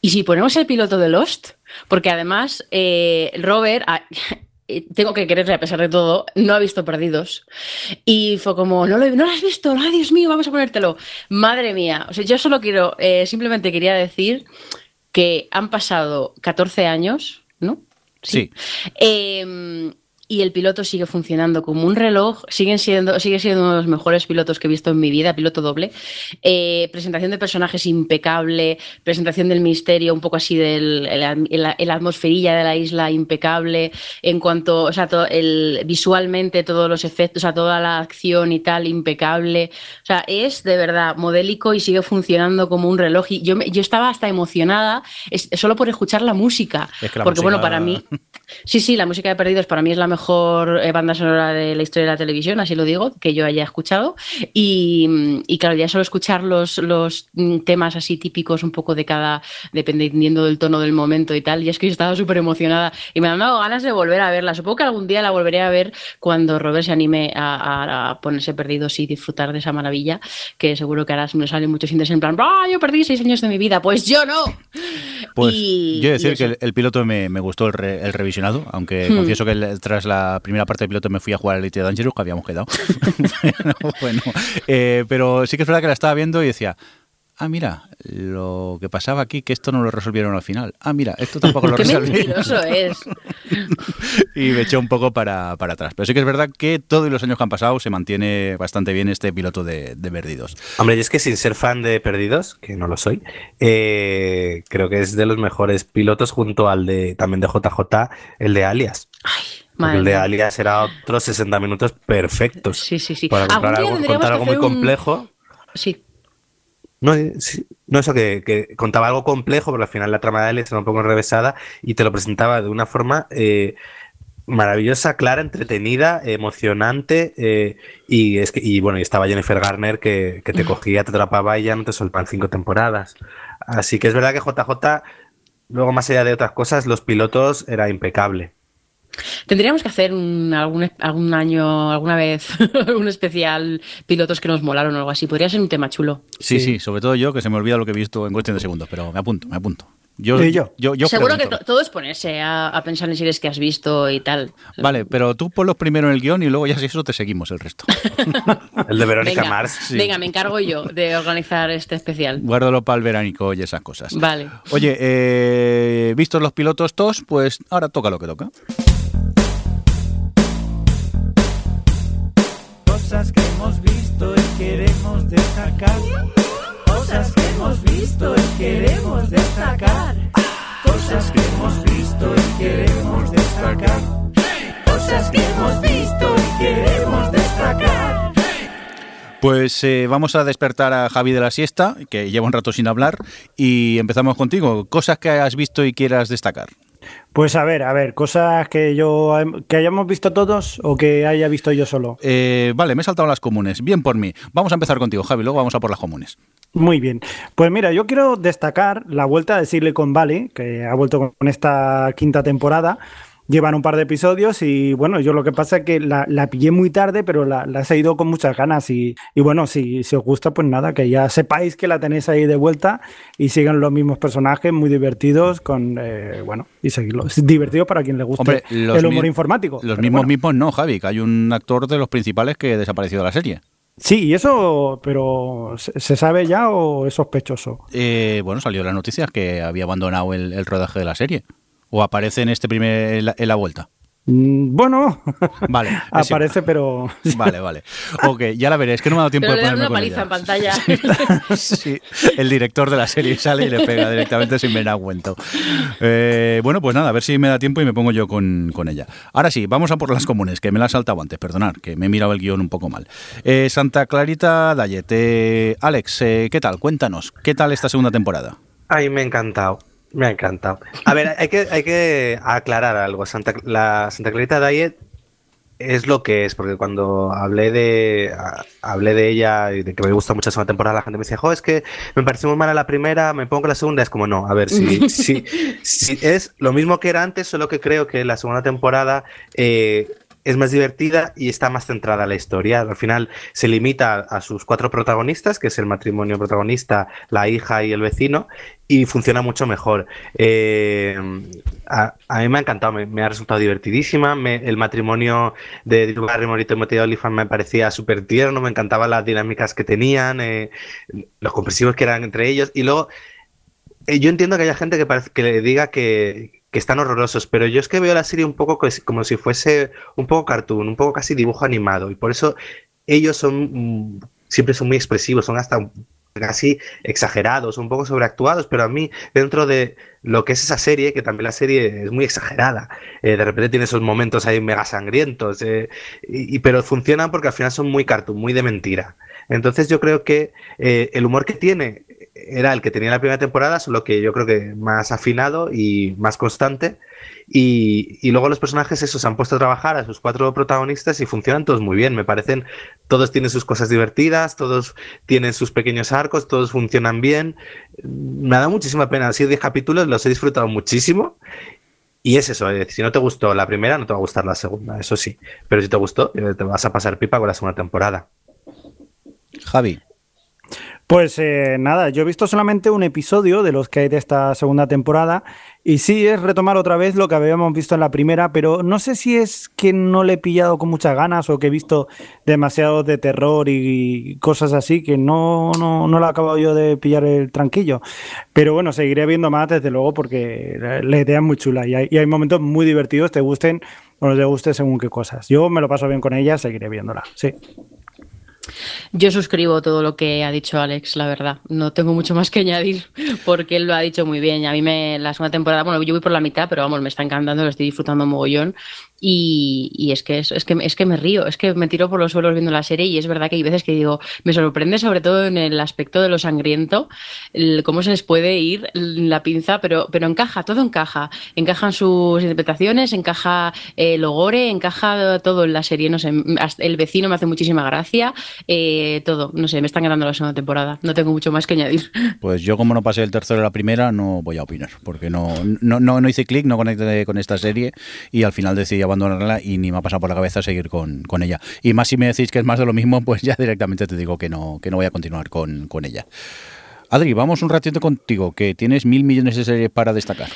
B: Y si ponemos el piloto de Lost, porque además eh, Robert, ah, <laughs> tengo que quererle a pesar de todo, no ha visto Perdidos. Y fue como, no lo, no lo has visto, ¡ay, Dios mío, vamos a ponértelo! Madre mía, o sea, yo solo quiero, eh, simplemente quería decir que han pasado 14 años ¿no?
A: Sí.
B: Em, y el piloto sigue funcionando como un reloj, siguen siendo, sigue siendo uno de los mejores pilotos que he visto en mi vida, piloto doble. Eh, presentación de personajes impecable, presentación del misterio, un poco así del el, atmosferilla de la isla impecable, en cuanto, o sea, el, visualmente todos los efectos, o sea, toda la acción y tal, impecable. O sea, es de verdad modélico y sigue funcionando como un reloj. Y yo, yo estaba hasta emocionada solo por escuchar la música. porque, bueno, para mí, <laughs> sí, sí, la música de Perdidos para mí es la mejor mejor eh, banda sonora de la historia de la televisión, así lo digo, que yo haya escuchado. Y, y claro, ya solo escuchar los, los temas así típicos un poco de cada, dependiendo del tono del momento y tal, y es que yo estaba súper emocionada y me han dado ganas de volver a verla. Supongo que algún día la volveré a ver cuando Robert se anime a, a ponerse perdidos y disfrutar de esa maravilla, que seguro que ahora me salen muchos indies en plan, ¡ah, yo perdí seis años de mi vida! Pues yo no.
A: Pues yo he decir que el, piloto me, me gustó el, el, revisionado, aunque hmm. confieso que tras la primera parte del piloto me fui a jugar a Elite Dangerous, que habíamos quedado. <laughs> bueno, eh, pero sí que es verdad que la estaba viendo y decía, ah, mira, lo que pasaba aquí, que esto no lo resolvieron al final. Ah, mira, esto tampoco lo <laughs> resolvieron.
B: es. <laughs>
A: y me echó un poco para, atrás. Pero sí que es verdad que todos los años que han pasado se mantiene bastante bien este piloto de, Perdidos.
C: Hombre, y es que sin ser fan de Perdidos, que no lo soy, eh, creo que es de los mejores pilotos junto al de también de JJ, el de Alias.
B: Ay,
C: el de Alias era otros 60 minutos perfectos.
B: Sí, sí, sí.
C: Para contar algo, contar algo muy complejo.
B: Sí.
C: No, no eso que, contaba algo complejo, pero al final la trama de él estaba un poco enrevesada y te lo presentaba de una forma eh, maravillosa, clara, entretenida, emocionante eh, y es que y bueno y estaba Jennifer Garner que, que te cogía, te atrapaba y ya no te soltaban cinco temporadas. Así que es verdad que JJ luego más allá de otras cosas los pilotos era impecable.
B: Tendríamos que hacer algún, algún año, alguna vez, <laughs> un especial pilotos que nos molaron o algo así. Podría ser un tema chulo.
A: Sí, sí, sobre todo yo, que se me olvida lo que he visto en cuestión de segundos, pero me apunto, me apunto.
D: Yo, yo?
A: yo,
B: Seguro que todo es ponerse a, pensar en series que has visto y tal.
A: Vale, pero tú ponlos primero en el guion y luego ya si eso te seguimos el resto. <laughs>
C: el de Verónica Mars.
B: Venga, me encargo yo de organizar este especial.
A: Guárdalo para el veránico y esas cosas.
B: Vale.
A: Oye, eh, vistos los pilotos todos, pues ahora toca lo que toca.
E: Hemos visto y queremos destacar. Cosas que hemos visto y queremos destacar. Cosas que hemos visto y queremos destacar. Cosas que hemos visto y queremos destacar.
A: Pues eh, vamos a despertar a Javi de la siesta, que lleva un rato sin hablar, y empezamos contigo. Cosas que has visto y quieras destacar.
D: Pues a ver, a ver, cosas que yo que hayamos visto todos o que haya visto yo solo.
A: Eh, vale, me he saltado las comunes. Bien por mí. Vamos a empezar contigo, Javi, luego vamos a por las comunes.
D: Muy bien. Pues mira, yo quiero destacar la vuelta de Silicon Valley, que ha vuelto con esta quinta temporada llevan un par de episodios y bueno, yo lo que pasa es que la, pillé muy tarde, pero la, la, he seguido con muchas ganas y, bueno, si, si, os gusta, pues nada, que ya sepáis que la tenéis ahí de vuelta y sigan los mismos personajes muy divertidos con, eh, bueno, y seguirlo. Es divertido para quien le guste el humor informático.
A: Los mismos mismos no, Javi, que hay un actor de los principales que desapareció de la serie.
D: Sí, y eso, pero ¿se sabe ya o es sospechoso?
A: Eh, bueno, salió la noticia que había abandonado el rodaje de la serie. ¿O aparece en este primer en la, vuelta?
D: Mm, bueno,
A: vale, <laughs>
D: aparece, pero. <laughs>
A: Vale, vale. Ok, ya la veré. Es que no me ha dado tiempo de ponerme
B: una paliza en pantalla. <laughs>
A: Sí, el director de la serie sale y le pega directamente sin me da cuenta. Eh, bueno, pues nada, a ver si me da tiempo y me pongo yo con, ella. Ahora sí, vamos a por las comunes, que me las saltado antes, perdonad, que me he mirado el guion un poco mal. Eh, Santa Clarita Dayet. Alex, eh, ¿qué tal? Cuéntanos, ¿qué tal esta segunda temporada?
C: Ay, me ha encantado. Me ha encantado. A ver, hay que, hay que aclarar algo. Santa, la Santa Clarita Diet es lo que es, porque cuando hablé de hablé de ella y de que me gusta mucho la segunda temporada, la gente me decía, jo, es que me pareció muy mala la primera, me pongo la segunda, es como no, a ver, si, <laughs> si, si es lo mismo que era antes, solo que creo que la segunda temporada eh, es más divertida y está más centrada en la historia. Al final se limita a sus cuatro protagonistas, que es el matrimonio protagonista, la hija y el vecino, y funciona mucho mejor. Eh, a, mí me ha encantado, me, ha resultado divertidísima. el matrimonio de Drew Barrymore y Timothy Olyphant me parecía súper tierno, me encantaban las dinámicas que tenían, eh, los compresivos que eran entre ellos. Y luego, eh, yo entiendo que haya gente que, que le diga que, que están horrorosos, pero yo es que veo la serie un poco como si fuese un poco cartoon, un poco casi dibujo animado, y por eso ellos son mm, siempre son muy expresivos, son hasta casi exagerados, un poco sobreactuados, pero a mí dentro de lo que es esa serie, que también la serie es muy exagerada, eh, de repente tiene esos momentos ahí mega sangrientos, eh, y, pero funcionan porque al final son muy cartoon, muy de mentira. Entonces yo creo que eh, el humor que tiene era el que tenía la primera temporada, solo que yo creo que más afinado y más constante. Y, y, luego los personajes esos han puesto a trabajar a sus cuatro protagonistas y funcionan todos muy bien. Me parecen, todos tienen sus cosas divertidas, todos tienen sus pequeños arcos, todos funcionan bien. Me ha dado muchísima pena. Han sido 10 capítulos, los he disfrutado muchísimo. Y es eso, si no te gustó la primera, no te va a gustar la segunda, eso sí. Pero si te gustó, eh, te vas a pasar pipa con la segunda temporada.
A: Javi.
D: Pues eh, nada, yo he visto solamente un episodio de los que hay de esta segunda temporada y sí es retomar otra vez lo que habíamos visto en la primera, pero no sé si es que no le he pillado con muchas ganas o que he visto demasiado de terror y cosas así que no, no, no lo he acabado yo de pillar el tranquillo. Pero bueno, seguiré viendo más desde luego porque la idea es muy chula y hay, momentos muy divertidos, te gusten o no te guste según qué cosas. Yo me lo paso bien con ella, seguiré viéndola, sí.
B: Yo suscribo todo lo que ha dicho Alex, la verdad. No tengo mucho más que añadir <laughs> porque él lo ha dicho muy bien. A mí me la segunda temporada, bueno, yo voy por la mitad, pero vamos, me está encantando, lo estoy disfrutando mogollón. Y, es que es, es, que es que me río, es que me tiro por los suelos viendo la serie y es verdad que hay veces que digo, me sorprende sobre todo en el aspecto de lo sangriento, el, cómo se les puede ir la pinza, pero, pero encaja, todo encaja, encajan sus interpretaciones, encaja eh, lo gore, encaja todo en la serie, no sé, el vecino me hace muchísima gracia, eh, todo, no sé, me están ganando la segunda temporada, no tengo mucho más que añadir. <laughs>
A: Pues yo como no pasé el tercero de la primera, no voy a opinar, porque no, no, no, no hice clic, no conecté con esta serie y al final decidí abandonarla y ni me ha pasado por la cabeza seguir con, con, ella. Y más si me decís que es más de lo mismo, pues ya directamente te digo que no, que no voy a continuar con, con ella. Adri, vamos un ratito contigo, que tienes mil millones de series para destacar.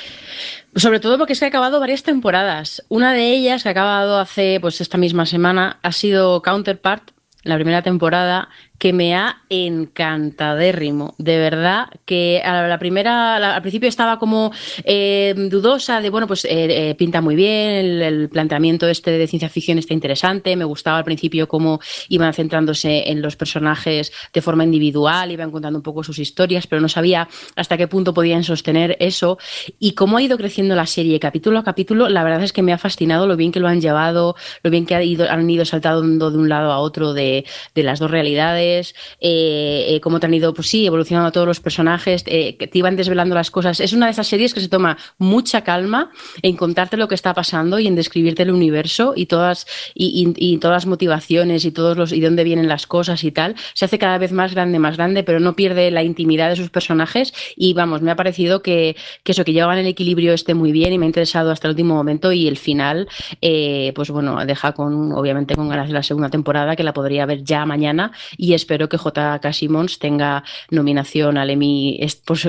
B: Sobre todo porque es que ha acabado varias temporadas. Una de ellas, que ha acabado hace pues esta misma semana, ha sido Counterpart, la primera temporada, que me ha encantadérrimo. De verdad, que a la primera, al principio estaba como eh, dudosa de, bueno, pues eh, eh, pinta muy bien, el, planteamiento este de ciencia ficción está interesante, me gustaba al principio cómo iban centrándose en los personajes de forma individual, iban contando un poco sus historias, pero no sabía hasta qué punto podían sostener eso. Y cómo ha ido creciendo la serie capítulo a capítulo, la verdad es que me ha fascinado lo bien que lo han llevado, lo bien que han ido, han ido saltando de un lado a otro de las dos realidades eh, eh, cómo te han ido, pues sí, evolucionando todos los personajes, eh, que te iban desvelando las cosas. Es una de esas series que se toma mucha calma en contarte lo que está pasando y en describirte el universo y todas, y, todas las motivaciones y todos los, y dónde vienen las cosas y tal. Se hace cada vez más grande, más grande, pero no pierde la intimidad de sus personajes. Y vamos, me ha parecido que, eso, que llevaban el equilibrio este muy bien y me ha interesado hasta el último momento. Y el final, pues bueno, deja con, obviamente, con ganas de la segunda temporada, que la podría ver ya mañana. Y espero que J.K. Simmons tenga nominación al Emmy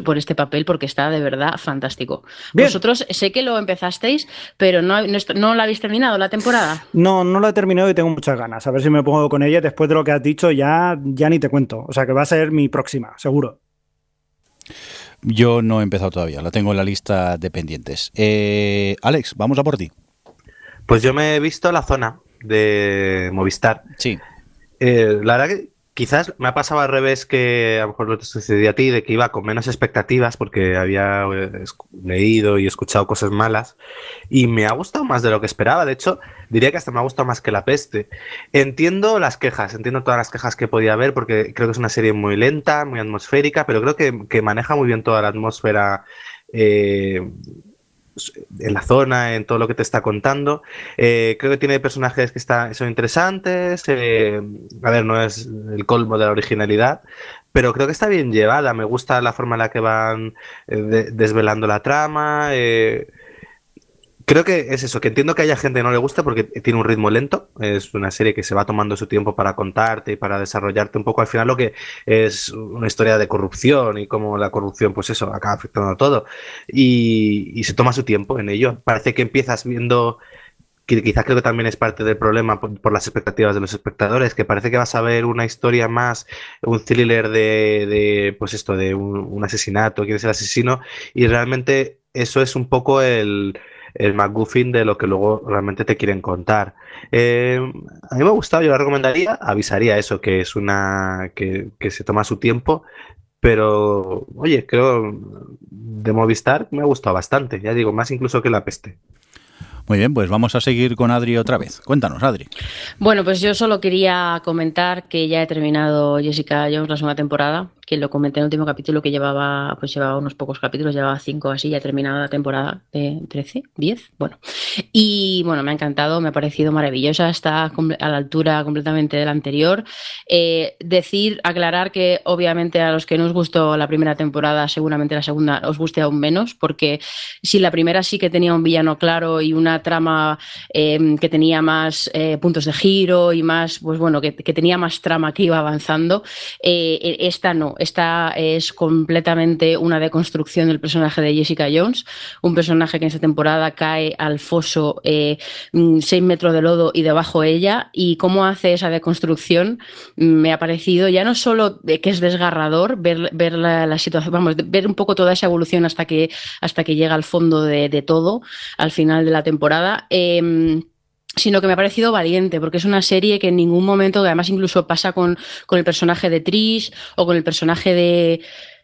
B: por, este papel porque está de verdad fantástico. Bien. Vosotros sé que lo empezasteis, pero no, no, no, la habéis terminado la temporada.
D: No, no la he terminado y tengo muchas ganas. A ver si me pongo con ella. Después de lo que has dicho, ya, ya ni te cuento. O sea que va a ser mi próxima, seguro.
A: Yo no he empezado todavía, la tengo en la lista de pendientes. Eh, Alex, vamos a por ti.
C: Pues yo me he visto la zona de Movistar.
A: Sí.
C: Eh, la verdad que quizás me ha pasado al revés que a lo mejor lo te sucedió a ti, de que iba con menos expectativas porque había eh, leído y escuchado cosas malas y me ha gustado más de lo que esperaba. De hecho, diría que hasta me ha gustado más que La Peste. Entiendo las quejas, entiendo todas las quejas que podía haber porque creo que es una serie muy lenta, muy atmosférica, pero creo que, que maneja muy bien toda la atmósfera. Eh, en la zona, en todo lo que te está contando. Eh, creo que tiene personajes que está, son interesantes. Eh, a ver, no es el colmo de la originalidad, pero creo que está bien llevada. Me gusta la forma en la que van eh, de, desvelando la trama. Creo que es eso, que entiendo que haya gente que no le guste porque tiene un ritmo lento, es una serie que se va tomando su tiempo para contarte y para desarrollarte un poco. Al final lo que es una historia de corrupción y cómo la corrupción pues eso acaba afectando a todo. Y, y se toma su tiempo en ello. Parece que empiezas viendo que quizás creo que también es parte del problema por, las expectativas de los espectadores, que parece que vas a ver una historia más, un thriller de, de pues esto, de un, un asesinato, quién es el asesino, y realmente eso es un poco el, el McGuffin de lo que luego realmente te quieren contar. Eh, a mí me ha gustado, yo la recomendaría, avisaría eso, que es una que, que se toma su tiempo, pero oye, creo de Movistar me ha gustado bastante, ya digo, más incluso que la peste.
A: Muy bien, pues vamos a seguir con Adri otra vez. Cuéntanos, Adri.
B: Bueno, pues yo solo quería comentar que ya he terminado Jessica Jones la segunda temporada, que lo comenté en el último capítulo que llevaba, pues llevaba unos pocos capítulos, llevaba cinco así, ya he terminado la temporada de 13, 10, bueno. Y bueno, me ha encantado, me ha parecido maravillosa, está a la altura completamente de la anterior. Eh, decir, aclarar que obviamente a los que no os gustó la primera temporada, seguramente la segunda os guste aún menos, porque si la primera sí que tenía un villano claro y una trama eh, que tenía más eh, puntos de giro y más, pues bueno, que, que, tenía más trama que iba avanzando, eh, esta no, esta es completamente una deconstrucción del personaje de Jessica Jones, un personaje que en esta temporada cae al foso eh, mm, seis metros de lodo y debajo ella, y cómo hace esa deconstrucción mm, me ha parecido ya no solo que es desgarrador ver, ver la, la, situación, vamos, ver un poco toda esa evolución hasta que, hasta que llega al fondo de, de todo, al final de la temporada. Eh, sino que me ha parecido valiente, porque es una serie que en ningún momento, además incluso pasa con, con el personaje de Trish o con el personaje de,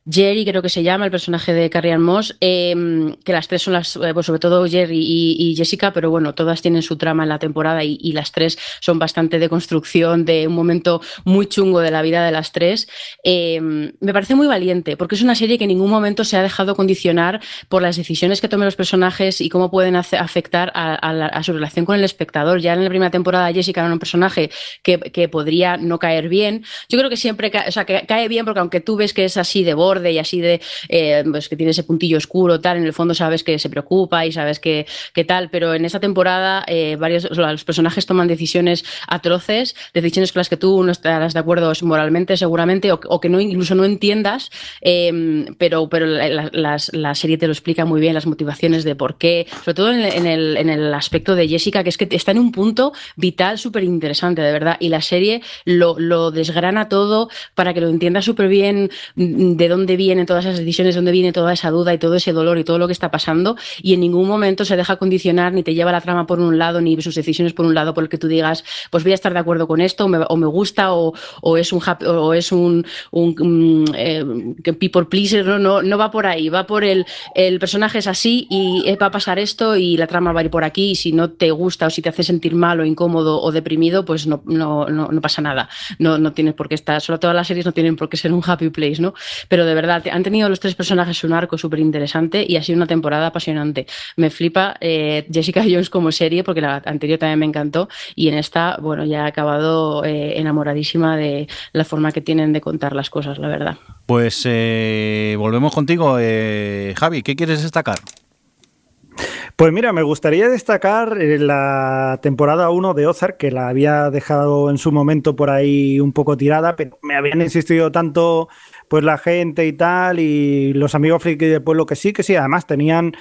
B: Jerry, creo que se llama, el personaje de Carrie Ann Moss, eh, que las tres son las, eh, pues sobre todo Jerry y, Jessica, pero bueno, todas tienen su trama en la temporada y, las tres son bastante de construcción, de un momento muy chungo de la vida de las tres. Eh, me parece muy valiente, porque es una serie que en ningún momento se ha dejado condicionar por las decisiones que tomen los personajes y cómo pueden afectar a, su relación con el espectador. Ya en la primera temporada Jessica era un personaje que, podría no caer bien. Yo creo que siempre, o sea, cae bien porque aunque tú ves que es así de borde, y así de eh, pues que tiene ese puntillo oscuro tal en el fondo sabes que se preocupa y sabes que, que tal pero en esa temporada eh, varios los personajes toman decisiones atroces decisiones con las que tú no estarás de acuerdo moralmente seguramente o, que no incluso no entiendas eh, pero pero la, la, serie te lo explica muy bien las motivaciones de por qué sobre todo en el, en el aspecto de Jessica que es que está en un punto vital súper interesante de verdad y la serie lo, lo desgrana todo para que lo entiendas súper bien de dónde dónde vienen todas esas decisiones, dónde viene toda esa duda y todo ese dolor y todo lo que está pasando y en ningún momento se deja condicionar ni te lleva la trama por un lado ni sus decisiones por un lado por el que tú digas pues voy a estar de acuerdo con esto o me, o me gusta o, es un es un, un, un eh, people pleaser no, no, no va por ahí va por el, el personaje es así y va a pasar esto y la trama va a ir por aquí y si no te gusta o si te hace sentir mal o incómodo o deprimido pues no, no, no, no pasa nada. No, no tienes por qué estar solo todas las series no tienen por qué ser un happy place no pero de verdad, han tenido los tres personajes un arco súper interesante y ha sido una temporada apasionante. Me flipa eh, Jessica Jones como serie porque la anterior también me encantó y en esta, bueno, ya he acabado eh, enamoradísima de la forma que tienen de contar las cosas, la verdad.
A: Pues eh, volvemos contigo, eh, Javi, ¿qué quieres destacar?
D: Pues mira, me gustaría destacar la temporada 1 de Ozark, que la había dejado en su momento por ahí un poco tirada, pero me habían insistido tanto pues la gente y tal, y los amigos friki del pueblo que sí, que sí, además tenían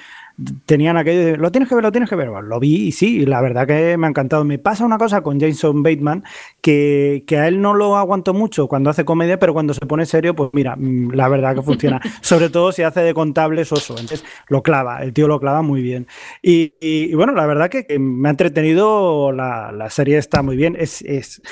D: tenían aquello de, lo tienes que ver, lo tienes que ver. Bueno, lo vi y sí, la verdad que me ha encantado. Me pasa una cosa con Jason Bateman, que, que, a él no lo aguanto mucho cuando hace comedia, pero cuando se pone serio, pues mira, la verdad que funciona. <laughs> Sobre todo si hace de contable soso. Entonces lo clava, el tío lo clava muy bien. Y, y, y bueno, la verdad que, que, me ha entretenido, la, la serie está muy bien. Es, es,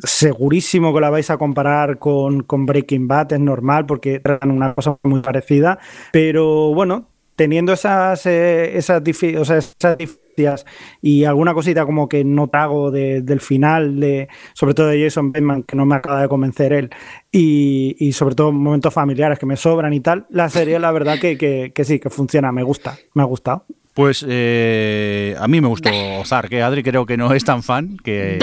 D: segurísimo que la vais a comparar con, con Breaking Bad, es normal porque eran una cosa muy parecida, pero bueno, teniendo esas, eh, esas, o sea, esas diferencias y alguna cosita como que no trago de, del final, de, sobre todo de Jason Bateman, que no me acaba de convencer él, y, y, sobre todo momentos familiares que me sobran y tal, la serie la verdad que, que, que sí, que funciona, me gusta, me ha gustado.
A: Pues eh, a mí me gustó Ozark, que Adri creo que no es tan fan. que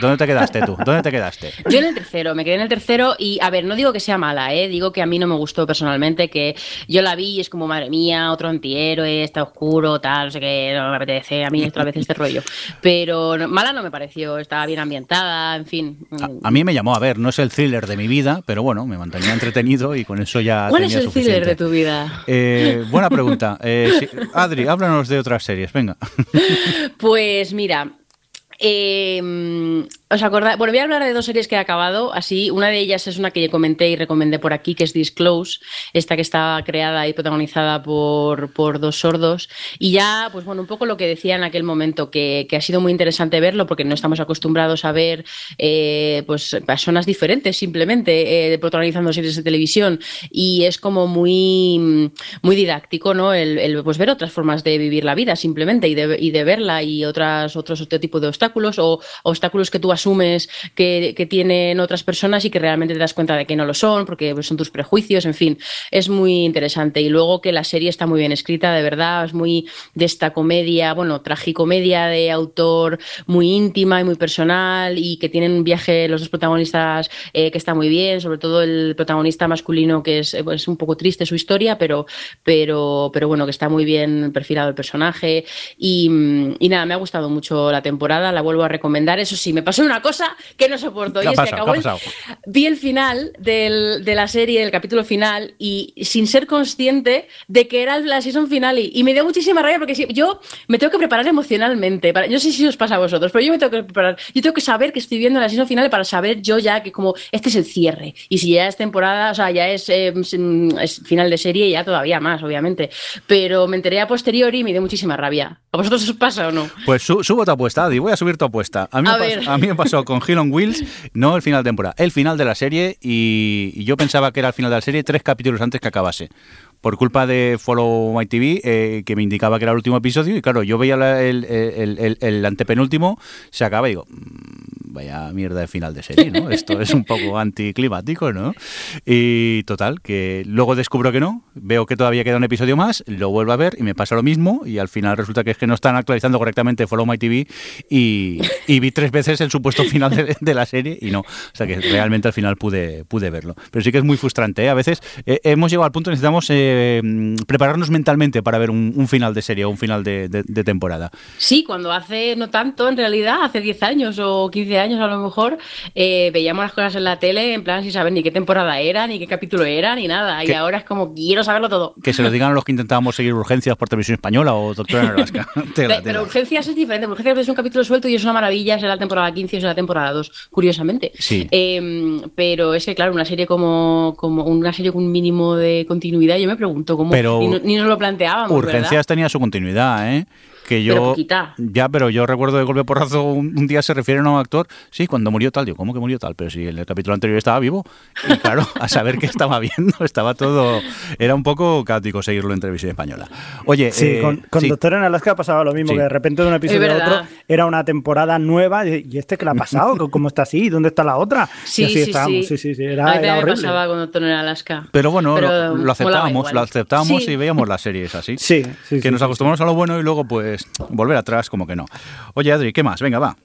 A: ¿Dónde te quedaste tú? ¿Dónde te quedaste?
B: Yo en el tercero, me quedé en el tercero y, a ver, no digo que sea mala, ¿eh? digo que a mí no me gustó personalmente, que yo la vi y es como, madre mía, otro antihéroe, está oscuro, tal, no sé qué, no me apetece a mí otra vez este rollo. Pero no, mala no me pareció, estaba bien ambientada, en fin.
A: A, a, mí me llamó a ver, no es el thriller de mi vida, pero bueno, me mantenía entretenido y con eso ya.
B: ¿Cuál
A: tenía
B: es el
A: suficiente.
B: thriller de tu vida?
A: Eh, buena pregunta. Eh, sí, Adri, <laughs> háblanos de otras series, venga. <laughs>
B: Pues mira, eh, ¿Os acordáis? Bueno, voy a hablar de dos series que he acabado. Así, una de ellas es una que yo comenté y recomendé por aquí, que es Disclose, esta que está creada y protagonizada por, por dos sordos. Y ya, pues bueno, un poco lo que decía en aquel momento, que, que ha sido muy interesante verlo, porque no estamos acostumbrados a ver eh, pues personas diferentes simplemente eh, protagonizando series de televisión. Y es como muy, muy didáctico, ¿no? El, el, pues ver otras formas de vivir la vida simplemente y de, y de verla y otras, otros otro tipo de obstáculos o obstáculos que tú asumes que, tienen otras personas y que realmente te das cuenta de que no lo son, porque son tus prejuicios, en fin, es muy interesante. Y luego que la serie está muy bien escrita, de verdad, es muy de esta comedia, bueno, tragicomedia de autor muy íntima y muy personal y que tienen un viaje los dos protagonistas eh, que está muy bien, sobre todo el protagonista masculino que es, es un poco triste su historia, pero, pero, pero bueno, que está muy bien perfilado el personaje y, y nada, me ha gustado mucho la temporada, la vuelvo a recomendar. Eso sí, me pasó una cosa que no soporto. Y es
A: pasado,
B: que acabó el, vi el final del, de la serie, el capítulo final, y sin ser consciente de que era la season final. Y, me dio muchísima rabia porque si, yo me tengo que preparar emocionalmente. Para, yo no sé si os pasa a vosotros, pero yo me tengo que preparar. Yo tengo que saber que estoy viendo la season final para saber yo ya que como este es el cierre. Y si ya es temporada, o sea, ya es, eh, es final de serie, ya todavía más, obviamente. Pero me enteré a posteriori y me dio muchísima rabia. ¿A vosotros os pasa o no?
A: Pues su, subo tu apuesta, Adi. Voy a subir tu apuesta. A mí,
B: A
A: me, pasó, a mí me pasó con Hill on Wheels, no el final de temporada, el final de la serie y, yo pensaba que era el final de la serie tres capítulos antes que acabase. Por culpa de Follow My TV, eh, que me indicaba que era el último episodio, y claro, yo veía el, el- el- el antepenúltimo, se acaba y digo, "Mm, vaya mierda de final de serie, ¿no? <laughs> Esto es un poco anticlimático, ¿no? Y total, que luego descubro que no, veo que todavía queda un episodio más, lo vuelvo a ver y me pasa lo mismo, y al final resulta que es que no están actualizando correctamente Follow My TV y, y vi tres veces el supuesto final de, de la serie y no. O sea que realmente al final pude, pude verlo. Pero sí que es muy frustrante, ¿eh? A veces eh, hemos llegado al punto que necesitamos eh, prepararnos mentalmente para ver un, un final de serie o un final de, de- de temporada.
B: Sí, cuando hace no tanto, en realidad, hace 10 años o 15 años a lo mejor, eh, veíamos las cosas en la tele en plan sin saber ni qué temporada era, ni qué capítulo era, ni nada. Y ahora es como, quiero saberlo todo.
A: Que se lo digan a los que intentábamos seguir urgencias por televisión española o Doctora en Alaska. <laughs> Tela,
B: Pe- Pero. Urgencias es diferente. Urgencias es un capítulo suelto y es una maravilla. Es la temporada 15 y es la temporada 2, curiosamente.
A: Sí.
B: Eh, pero es que, claro, una serie como, como una serie con un mínimo de continuidad, yo me pregunto cómo.
A: Pero
B: ni, no- ni nos lo planteábamos.
A: Urgencias
B: ¿verdad?
A: tenía su continuidad, ¿eh? Que yo,
B: Pero poquita.
A: ya, pero yo recuerdo de golpe porrazo un, un día se refieren a un actor, sí, cuando murió tal, digo, ¿cómo que murió tal? Pero si en el capítulo anterior estaba vivo. Y claro, <laughs> a saber qué estaba viendo, estaba todo, era un poco caótico seguirlo en televisión española. Oye,
D: Sí,
A: eh,
D: con, con
A: sí.
D: Doctor en Alaska pasaba lo mismo,
A: Sí.
D: que de repente de un episodio a otro era una temporada nueva y, ¿y este qué le ha pasado? ¿Cómo está así? ¿Dónde está la otra?
B: Sí,
D: y así
B: sí,
D: estábamos.
B: sí.
D: Sí, sí, sí,
B: A
D: Era,
B: mí
D: era horrible.
B: pasaba con Doctor en Alaska.
A: Pero bueno,
B: Pero,
A: lo, lo aceptábamos, lo aceptábamos
B: Sí.
A: y veíamos las series así.
D: Sí, sí,
A: que
D: sí,
A: nos
D: sí,
A: acostumbramos a lo bueno y luego pues volver atrás como que no. Oye, Adri, ¿qué más? Venga, va.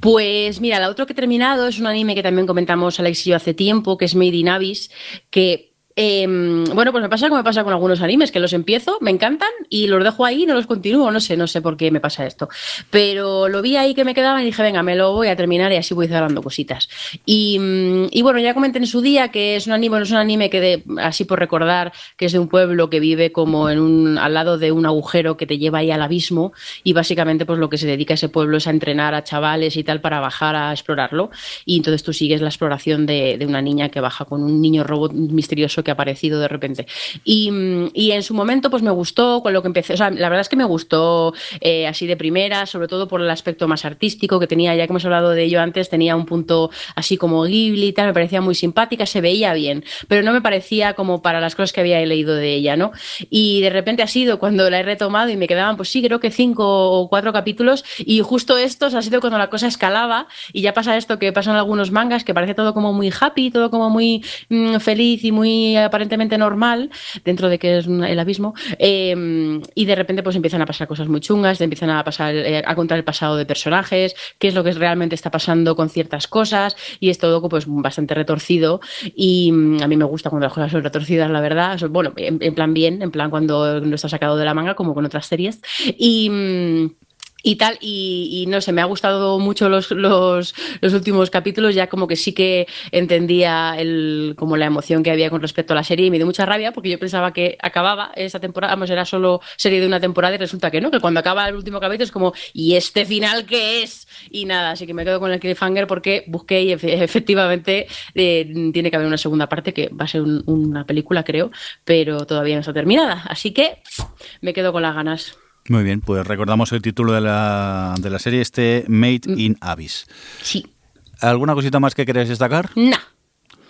B: Pues mira, la otro que he terminado es un anime que también comentamos Alex y yo hace tiempo, que es Made in Abyss, que eh, bueno, pues me pasa como me pasa con algunos animes, que los empiezo, me encantan y los dejo ahí no los continúo, no sé, no sé por qué me pasa esto. Pero lo vi ahí que me quedaba y dije, venga, me lo voy a terminar y así voy cerrando cositas. Y, mm, y bueno, ya comenté en su día que es un anime, no es un anime que de, así por recordar, que es de un pueblo que vive como en un, al lado de un agujero que te lleva ahí al abismo y básicamente pues lo que se dedica ese pueblo es a entrenar a chavales y tal para bajar a explorarlo y entonces tú sigues la exploración de, de una niña que baja con un niño robot misterioso que ha aparecido de repente. Y, y en su momento pues me gustó con lo que empecé, o sea, la verdad es que me gustó eh, así de primera, sobre todo por el aspecto más artístico que tenía, ya que hemos hablado de ello antes, tenía un punto así como Ghibli y tal, me parecía muy simpática, se veía bien, pero no me parecía como para las cosas que había leído de ella, ¿no? Y de repente ha sido cuando la he retomado y me quedaban, pues sí, creo que cinco o cuatro capítulos, y justo estos ha sido cuando la cosa escalaba, y ya pasa esto que pasa en algunos mangas, que parece todo como muy happy, todo como muy mm, feliz y muy aparentemente normal, dentro de que es el abismo, eh, y de repente pues empiezan a pasar cosas muy chungas, te empiezan a pasar, eh, a contar el pasado de personajes, qué es lo que realmente está pasando con ciertas cosas, y es todo pues bastante retorcido, y mm, a mí me gusta cuando las cosas son retorcidas, la verdad, bueno, en, en plan bien, en plan cuando no está sacado de la manga, como con otras series, y... y tal, y, y no sé, me ha gustado mucho los, los, los últimos capítulos, ya como que sí que entendía el, como la emoción que había con respecto a la serie y me dio mucha rabia porque yo pensaba que acababa esa temporada, vamos, era solo serie de una temporada y resulta que no, que cuando acaba el último capítulo es como, ¿y este final qué es? Y nada, así que me quedo con el cliffhanger porque busqué y efe- efectivamente eh, tiene que haber una segunda parte que va a ser un- una película, creo, pero todavía no está terminada. Así que me quedo con las ganas.
A: Muy bien, pues recordamos el título de la, de la serie, este Made in Abyss.
B: Sí.
A: ¿Alguna cosita más que queréis destacar?
B: Nah.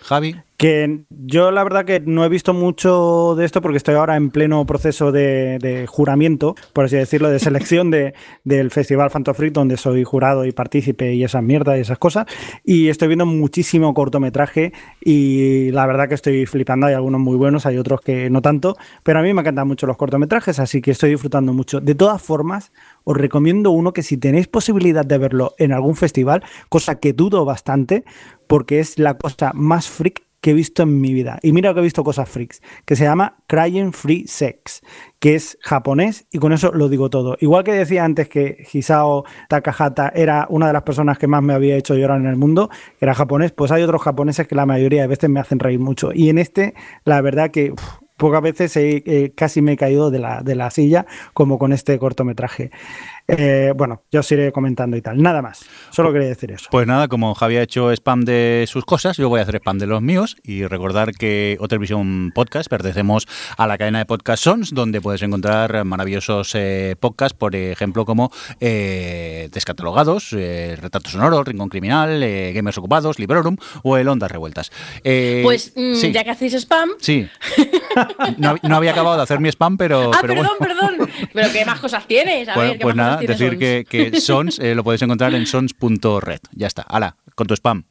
A: Javi.
D: Que yo la verdad que no he visto mucho de esto porque estoy ahora en pleno proceso de, de juramiento, por así decirlo, de selección de, <laughs> del Festival Phantom Freak, donde soy jurado y partícipe y esas mierdas y esas cosas. Y estoy viendo muchísimo cortometraje y la verdad que estoy flipando. Hay algunos muy buenos, hay otros que no tanto, pero a mí me encantan mucho los cortometrajes, así que estoy disfrutando mucho. De todas formas, os recomiendo uno que si tenéis posibilidad de verlo en algún festival, cosa que dudo bastante, porque es la cosa más freak que he visto en mi vida. Y mira que he visto cosas freaks, que se llama Crying Free Sex, que es japonés y con eso lo digo todo. Igual que decía antes que Hisao Takahata era una de las personas que más me había hecho llorar en el mundo, era japonés, pues hay otros japoneses que la mayoría de veces me hacen reír mucho. Y en este, la verdad que pocas veces casi me he caído de la, de la silla como con este cortometraje. Eh, bueno, ya os iré comentando y tal. Nada más. Solo quería decir eso.
A: Pues nada, como Javi ha hecho spam de sus cosas, yo voy a hacer spam de los míos y recordar que Otelevisión Podcast pertenecemos a la cadena de Podcast Sons, donde puedes encontrar maravillosos eh, podcasts, por ejemplo, como eh, Descatalogados, eh, Retrato Sonoro, Rincón Criminal, eh, Gamers Ocupados, Librorum o el Ondas Revueltas. Eh,
B: Pues mm,
A: sí,
B: ya que hacéis spam.
A: Sí. No, no había acabado de hacer mi spam, pero,
B: ah,
A: pero
B: perdón,
A: bueno.
B: perdón. <laughs> Pero qué más cosas tienes. A
A: Pues,
B: ver, ¿qué
A: pues
B: más
A: nada,
B: cosas tienes,
A: decir
B: Sons?
A: que, que <laughs> Sons eh, lo podéis encontrar en sons.red. Ya está. Hala, con tu spam.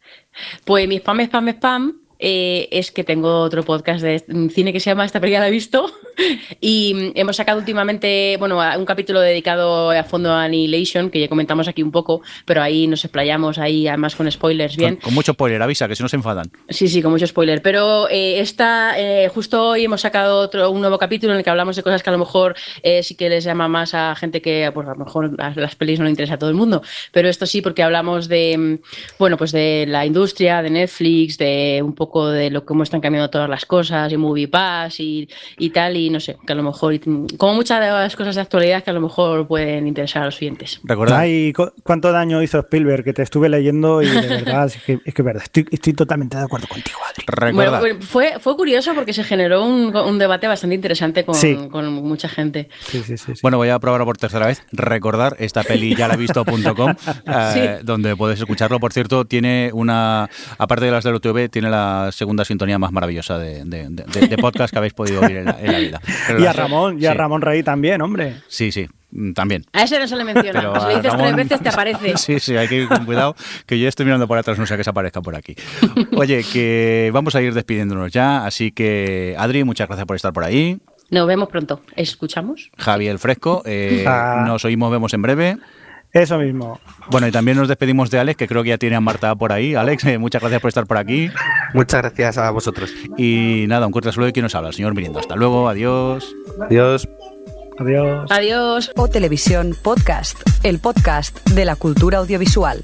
B: Pues mi spam, spam, spam eh, es que tengo otro podcast de cine que se llama Esta película la he visto <laughs> y hemos sacado últimamente, bueno, un capítulo dedicado a fondo a Annihilation que ya comentamos aquí un poco, pero ahí nos explayamos ahí además con spoilers bien.
A: Con, con mucho spoiler, avisa, que si no se enfadan.
B: Sí, sí, con mucho spoiler. Pero eh, esta, eh, justo hoy hemos sacado otro, un nuevo capítulo en el que hablamos de cosas que a lo mejor eh, sí que les llama más a gente que, pues a lo mejor las, las pelis no le interesa a todo el mundo. Pero esto sí, porque hablamos de, mm, bueno, pues de la industria, de Netflix, de un poco de lo cómo están cambiando todas las cosas, y Movie Pass y, y tal, y no sé, que a lo mejor, como muchas de las cosas de actualidad que a lo mejor pueden interesar a los oyentes.
A: Recordad.
D: Ay, cu- ¿cuánto daño hizo Spielberg? Que te estuve leyendo y de verdad, <laughs> es que es que verdad, estoy, estoy totalmente de acuerdo contigo, Adri.
B: Bueno, fue, fue curioso porque se generó un, un debate bastante interesante con,
D: Sí.
B: con mucha gente.
D: Sí, sí, sí. sí.
A: Bueno, voy a probar por tercera vez. Recordar esta peli ya la he visto.com, <laughs> eh, donde puedes escucharlo. Por cierto, tiene una, aparte de las de la UTV, tiene la segunda sintonía más maravillosa de, de- de- de podcast que habéis podido oír en la, en la vida. <laughs> Pero
D: y a Ramón, y a
A: sí,
D: Ramón Rey también, hombre.
A: Sí, sí, mm, también.
B: A ese no se le menciona.
A: Pero
B: si
A: a
B: lo dices
A: Ramón-
B: tres veces te aparece. <laughs>
A: Sí, sí, hay que ir con cuidado, que yo estoy mirando por atrás, no sea que se aparezca por aquí. Oye, que vamos a ir despidiéndonos ya, así que Adri, muchas gracias por estar por ahí.
B: Nos vemos pronto. ¿Escuchamos?
A: Javi el Fresco, eh,
D: Ah.
A: nos oímos, vemos en breve.
D: Eso mismo.
A: Bueno, y también nos despedimos de Alex, que creo que ya tiene a Marta por ahí. Alex, eh, muchas gracias por estar por aquí.
C: Muchas gracias a vosotros.
A: Y nada, un corte saludo de quien nos habla, el señor Mirindo. Hasta luego, adiós.
C: Adiós.
D: Adiós.
B: Adiós.
F: O Televisión Podcast, el podcast de la cultura audiovisual.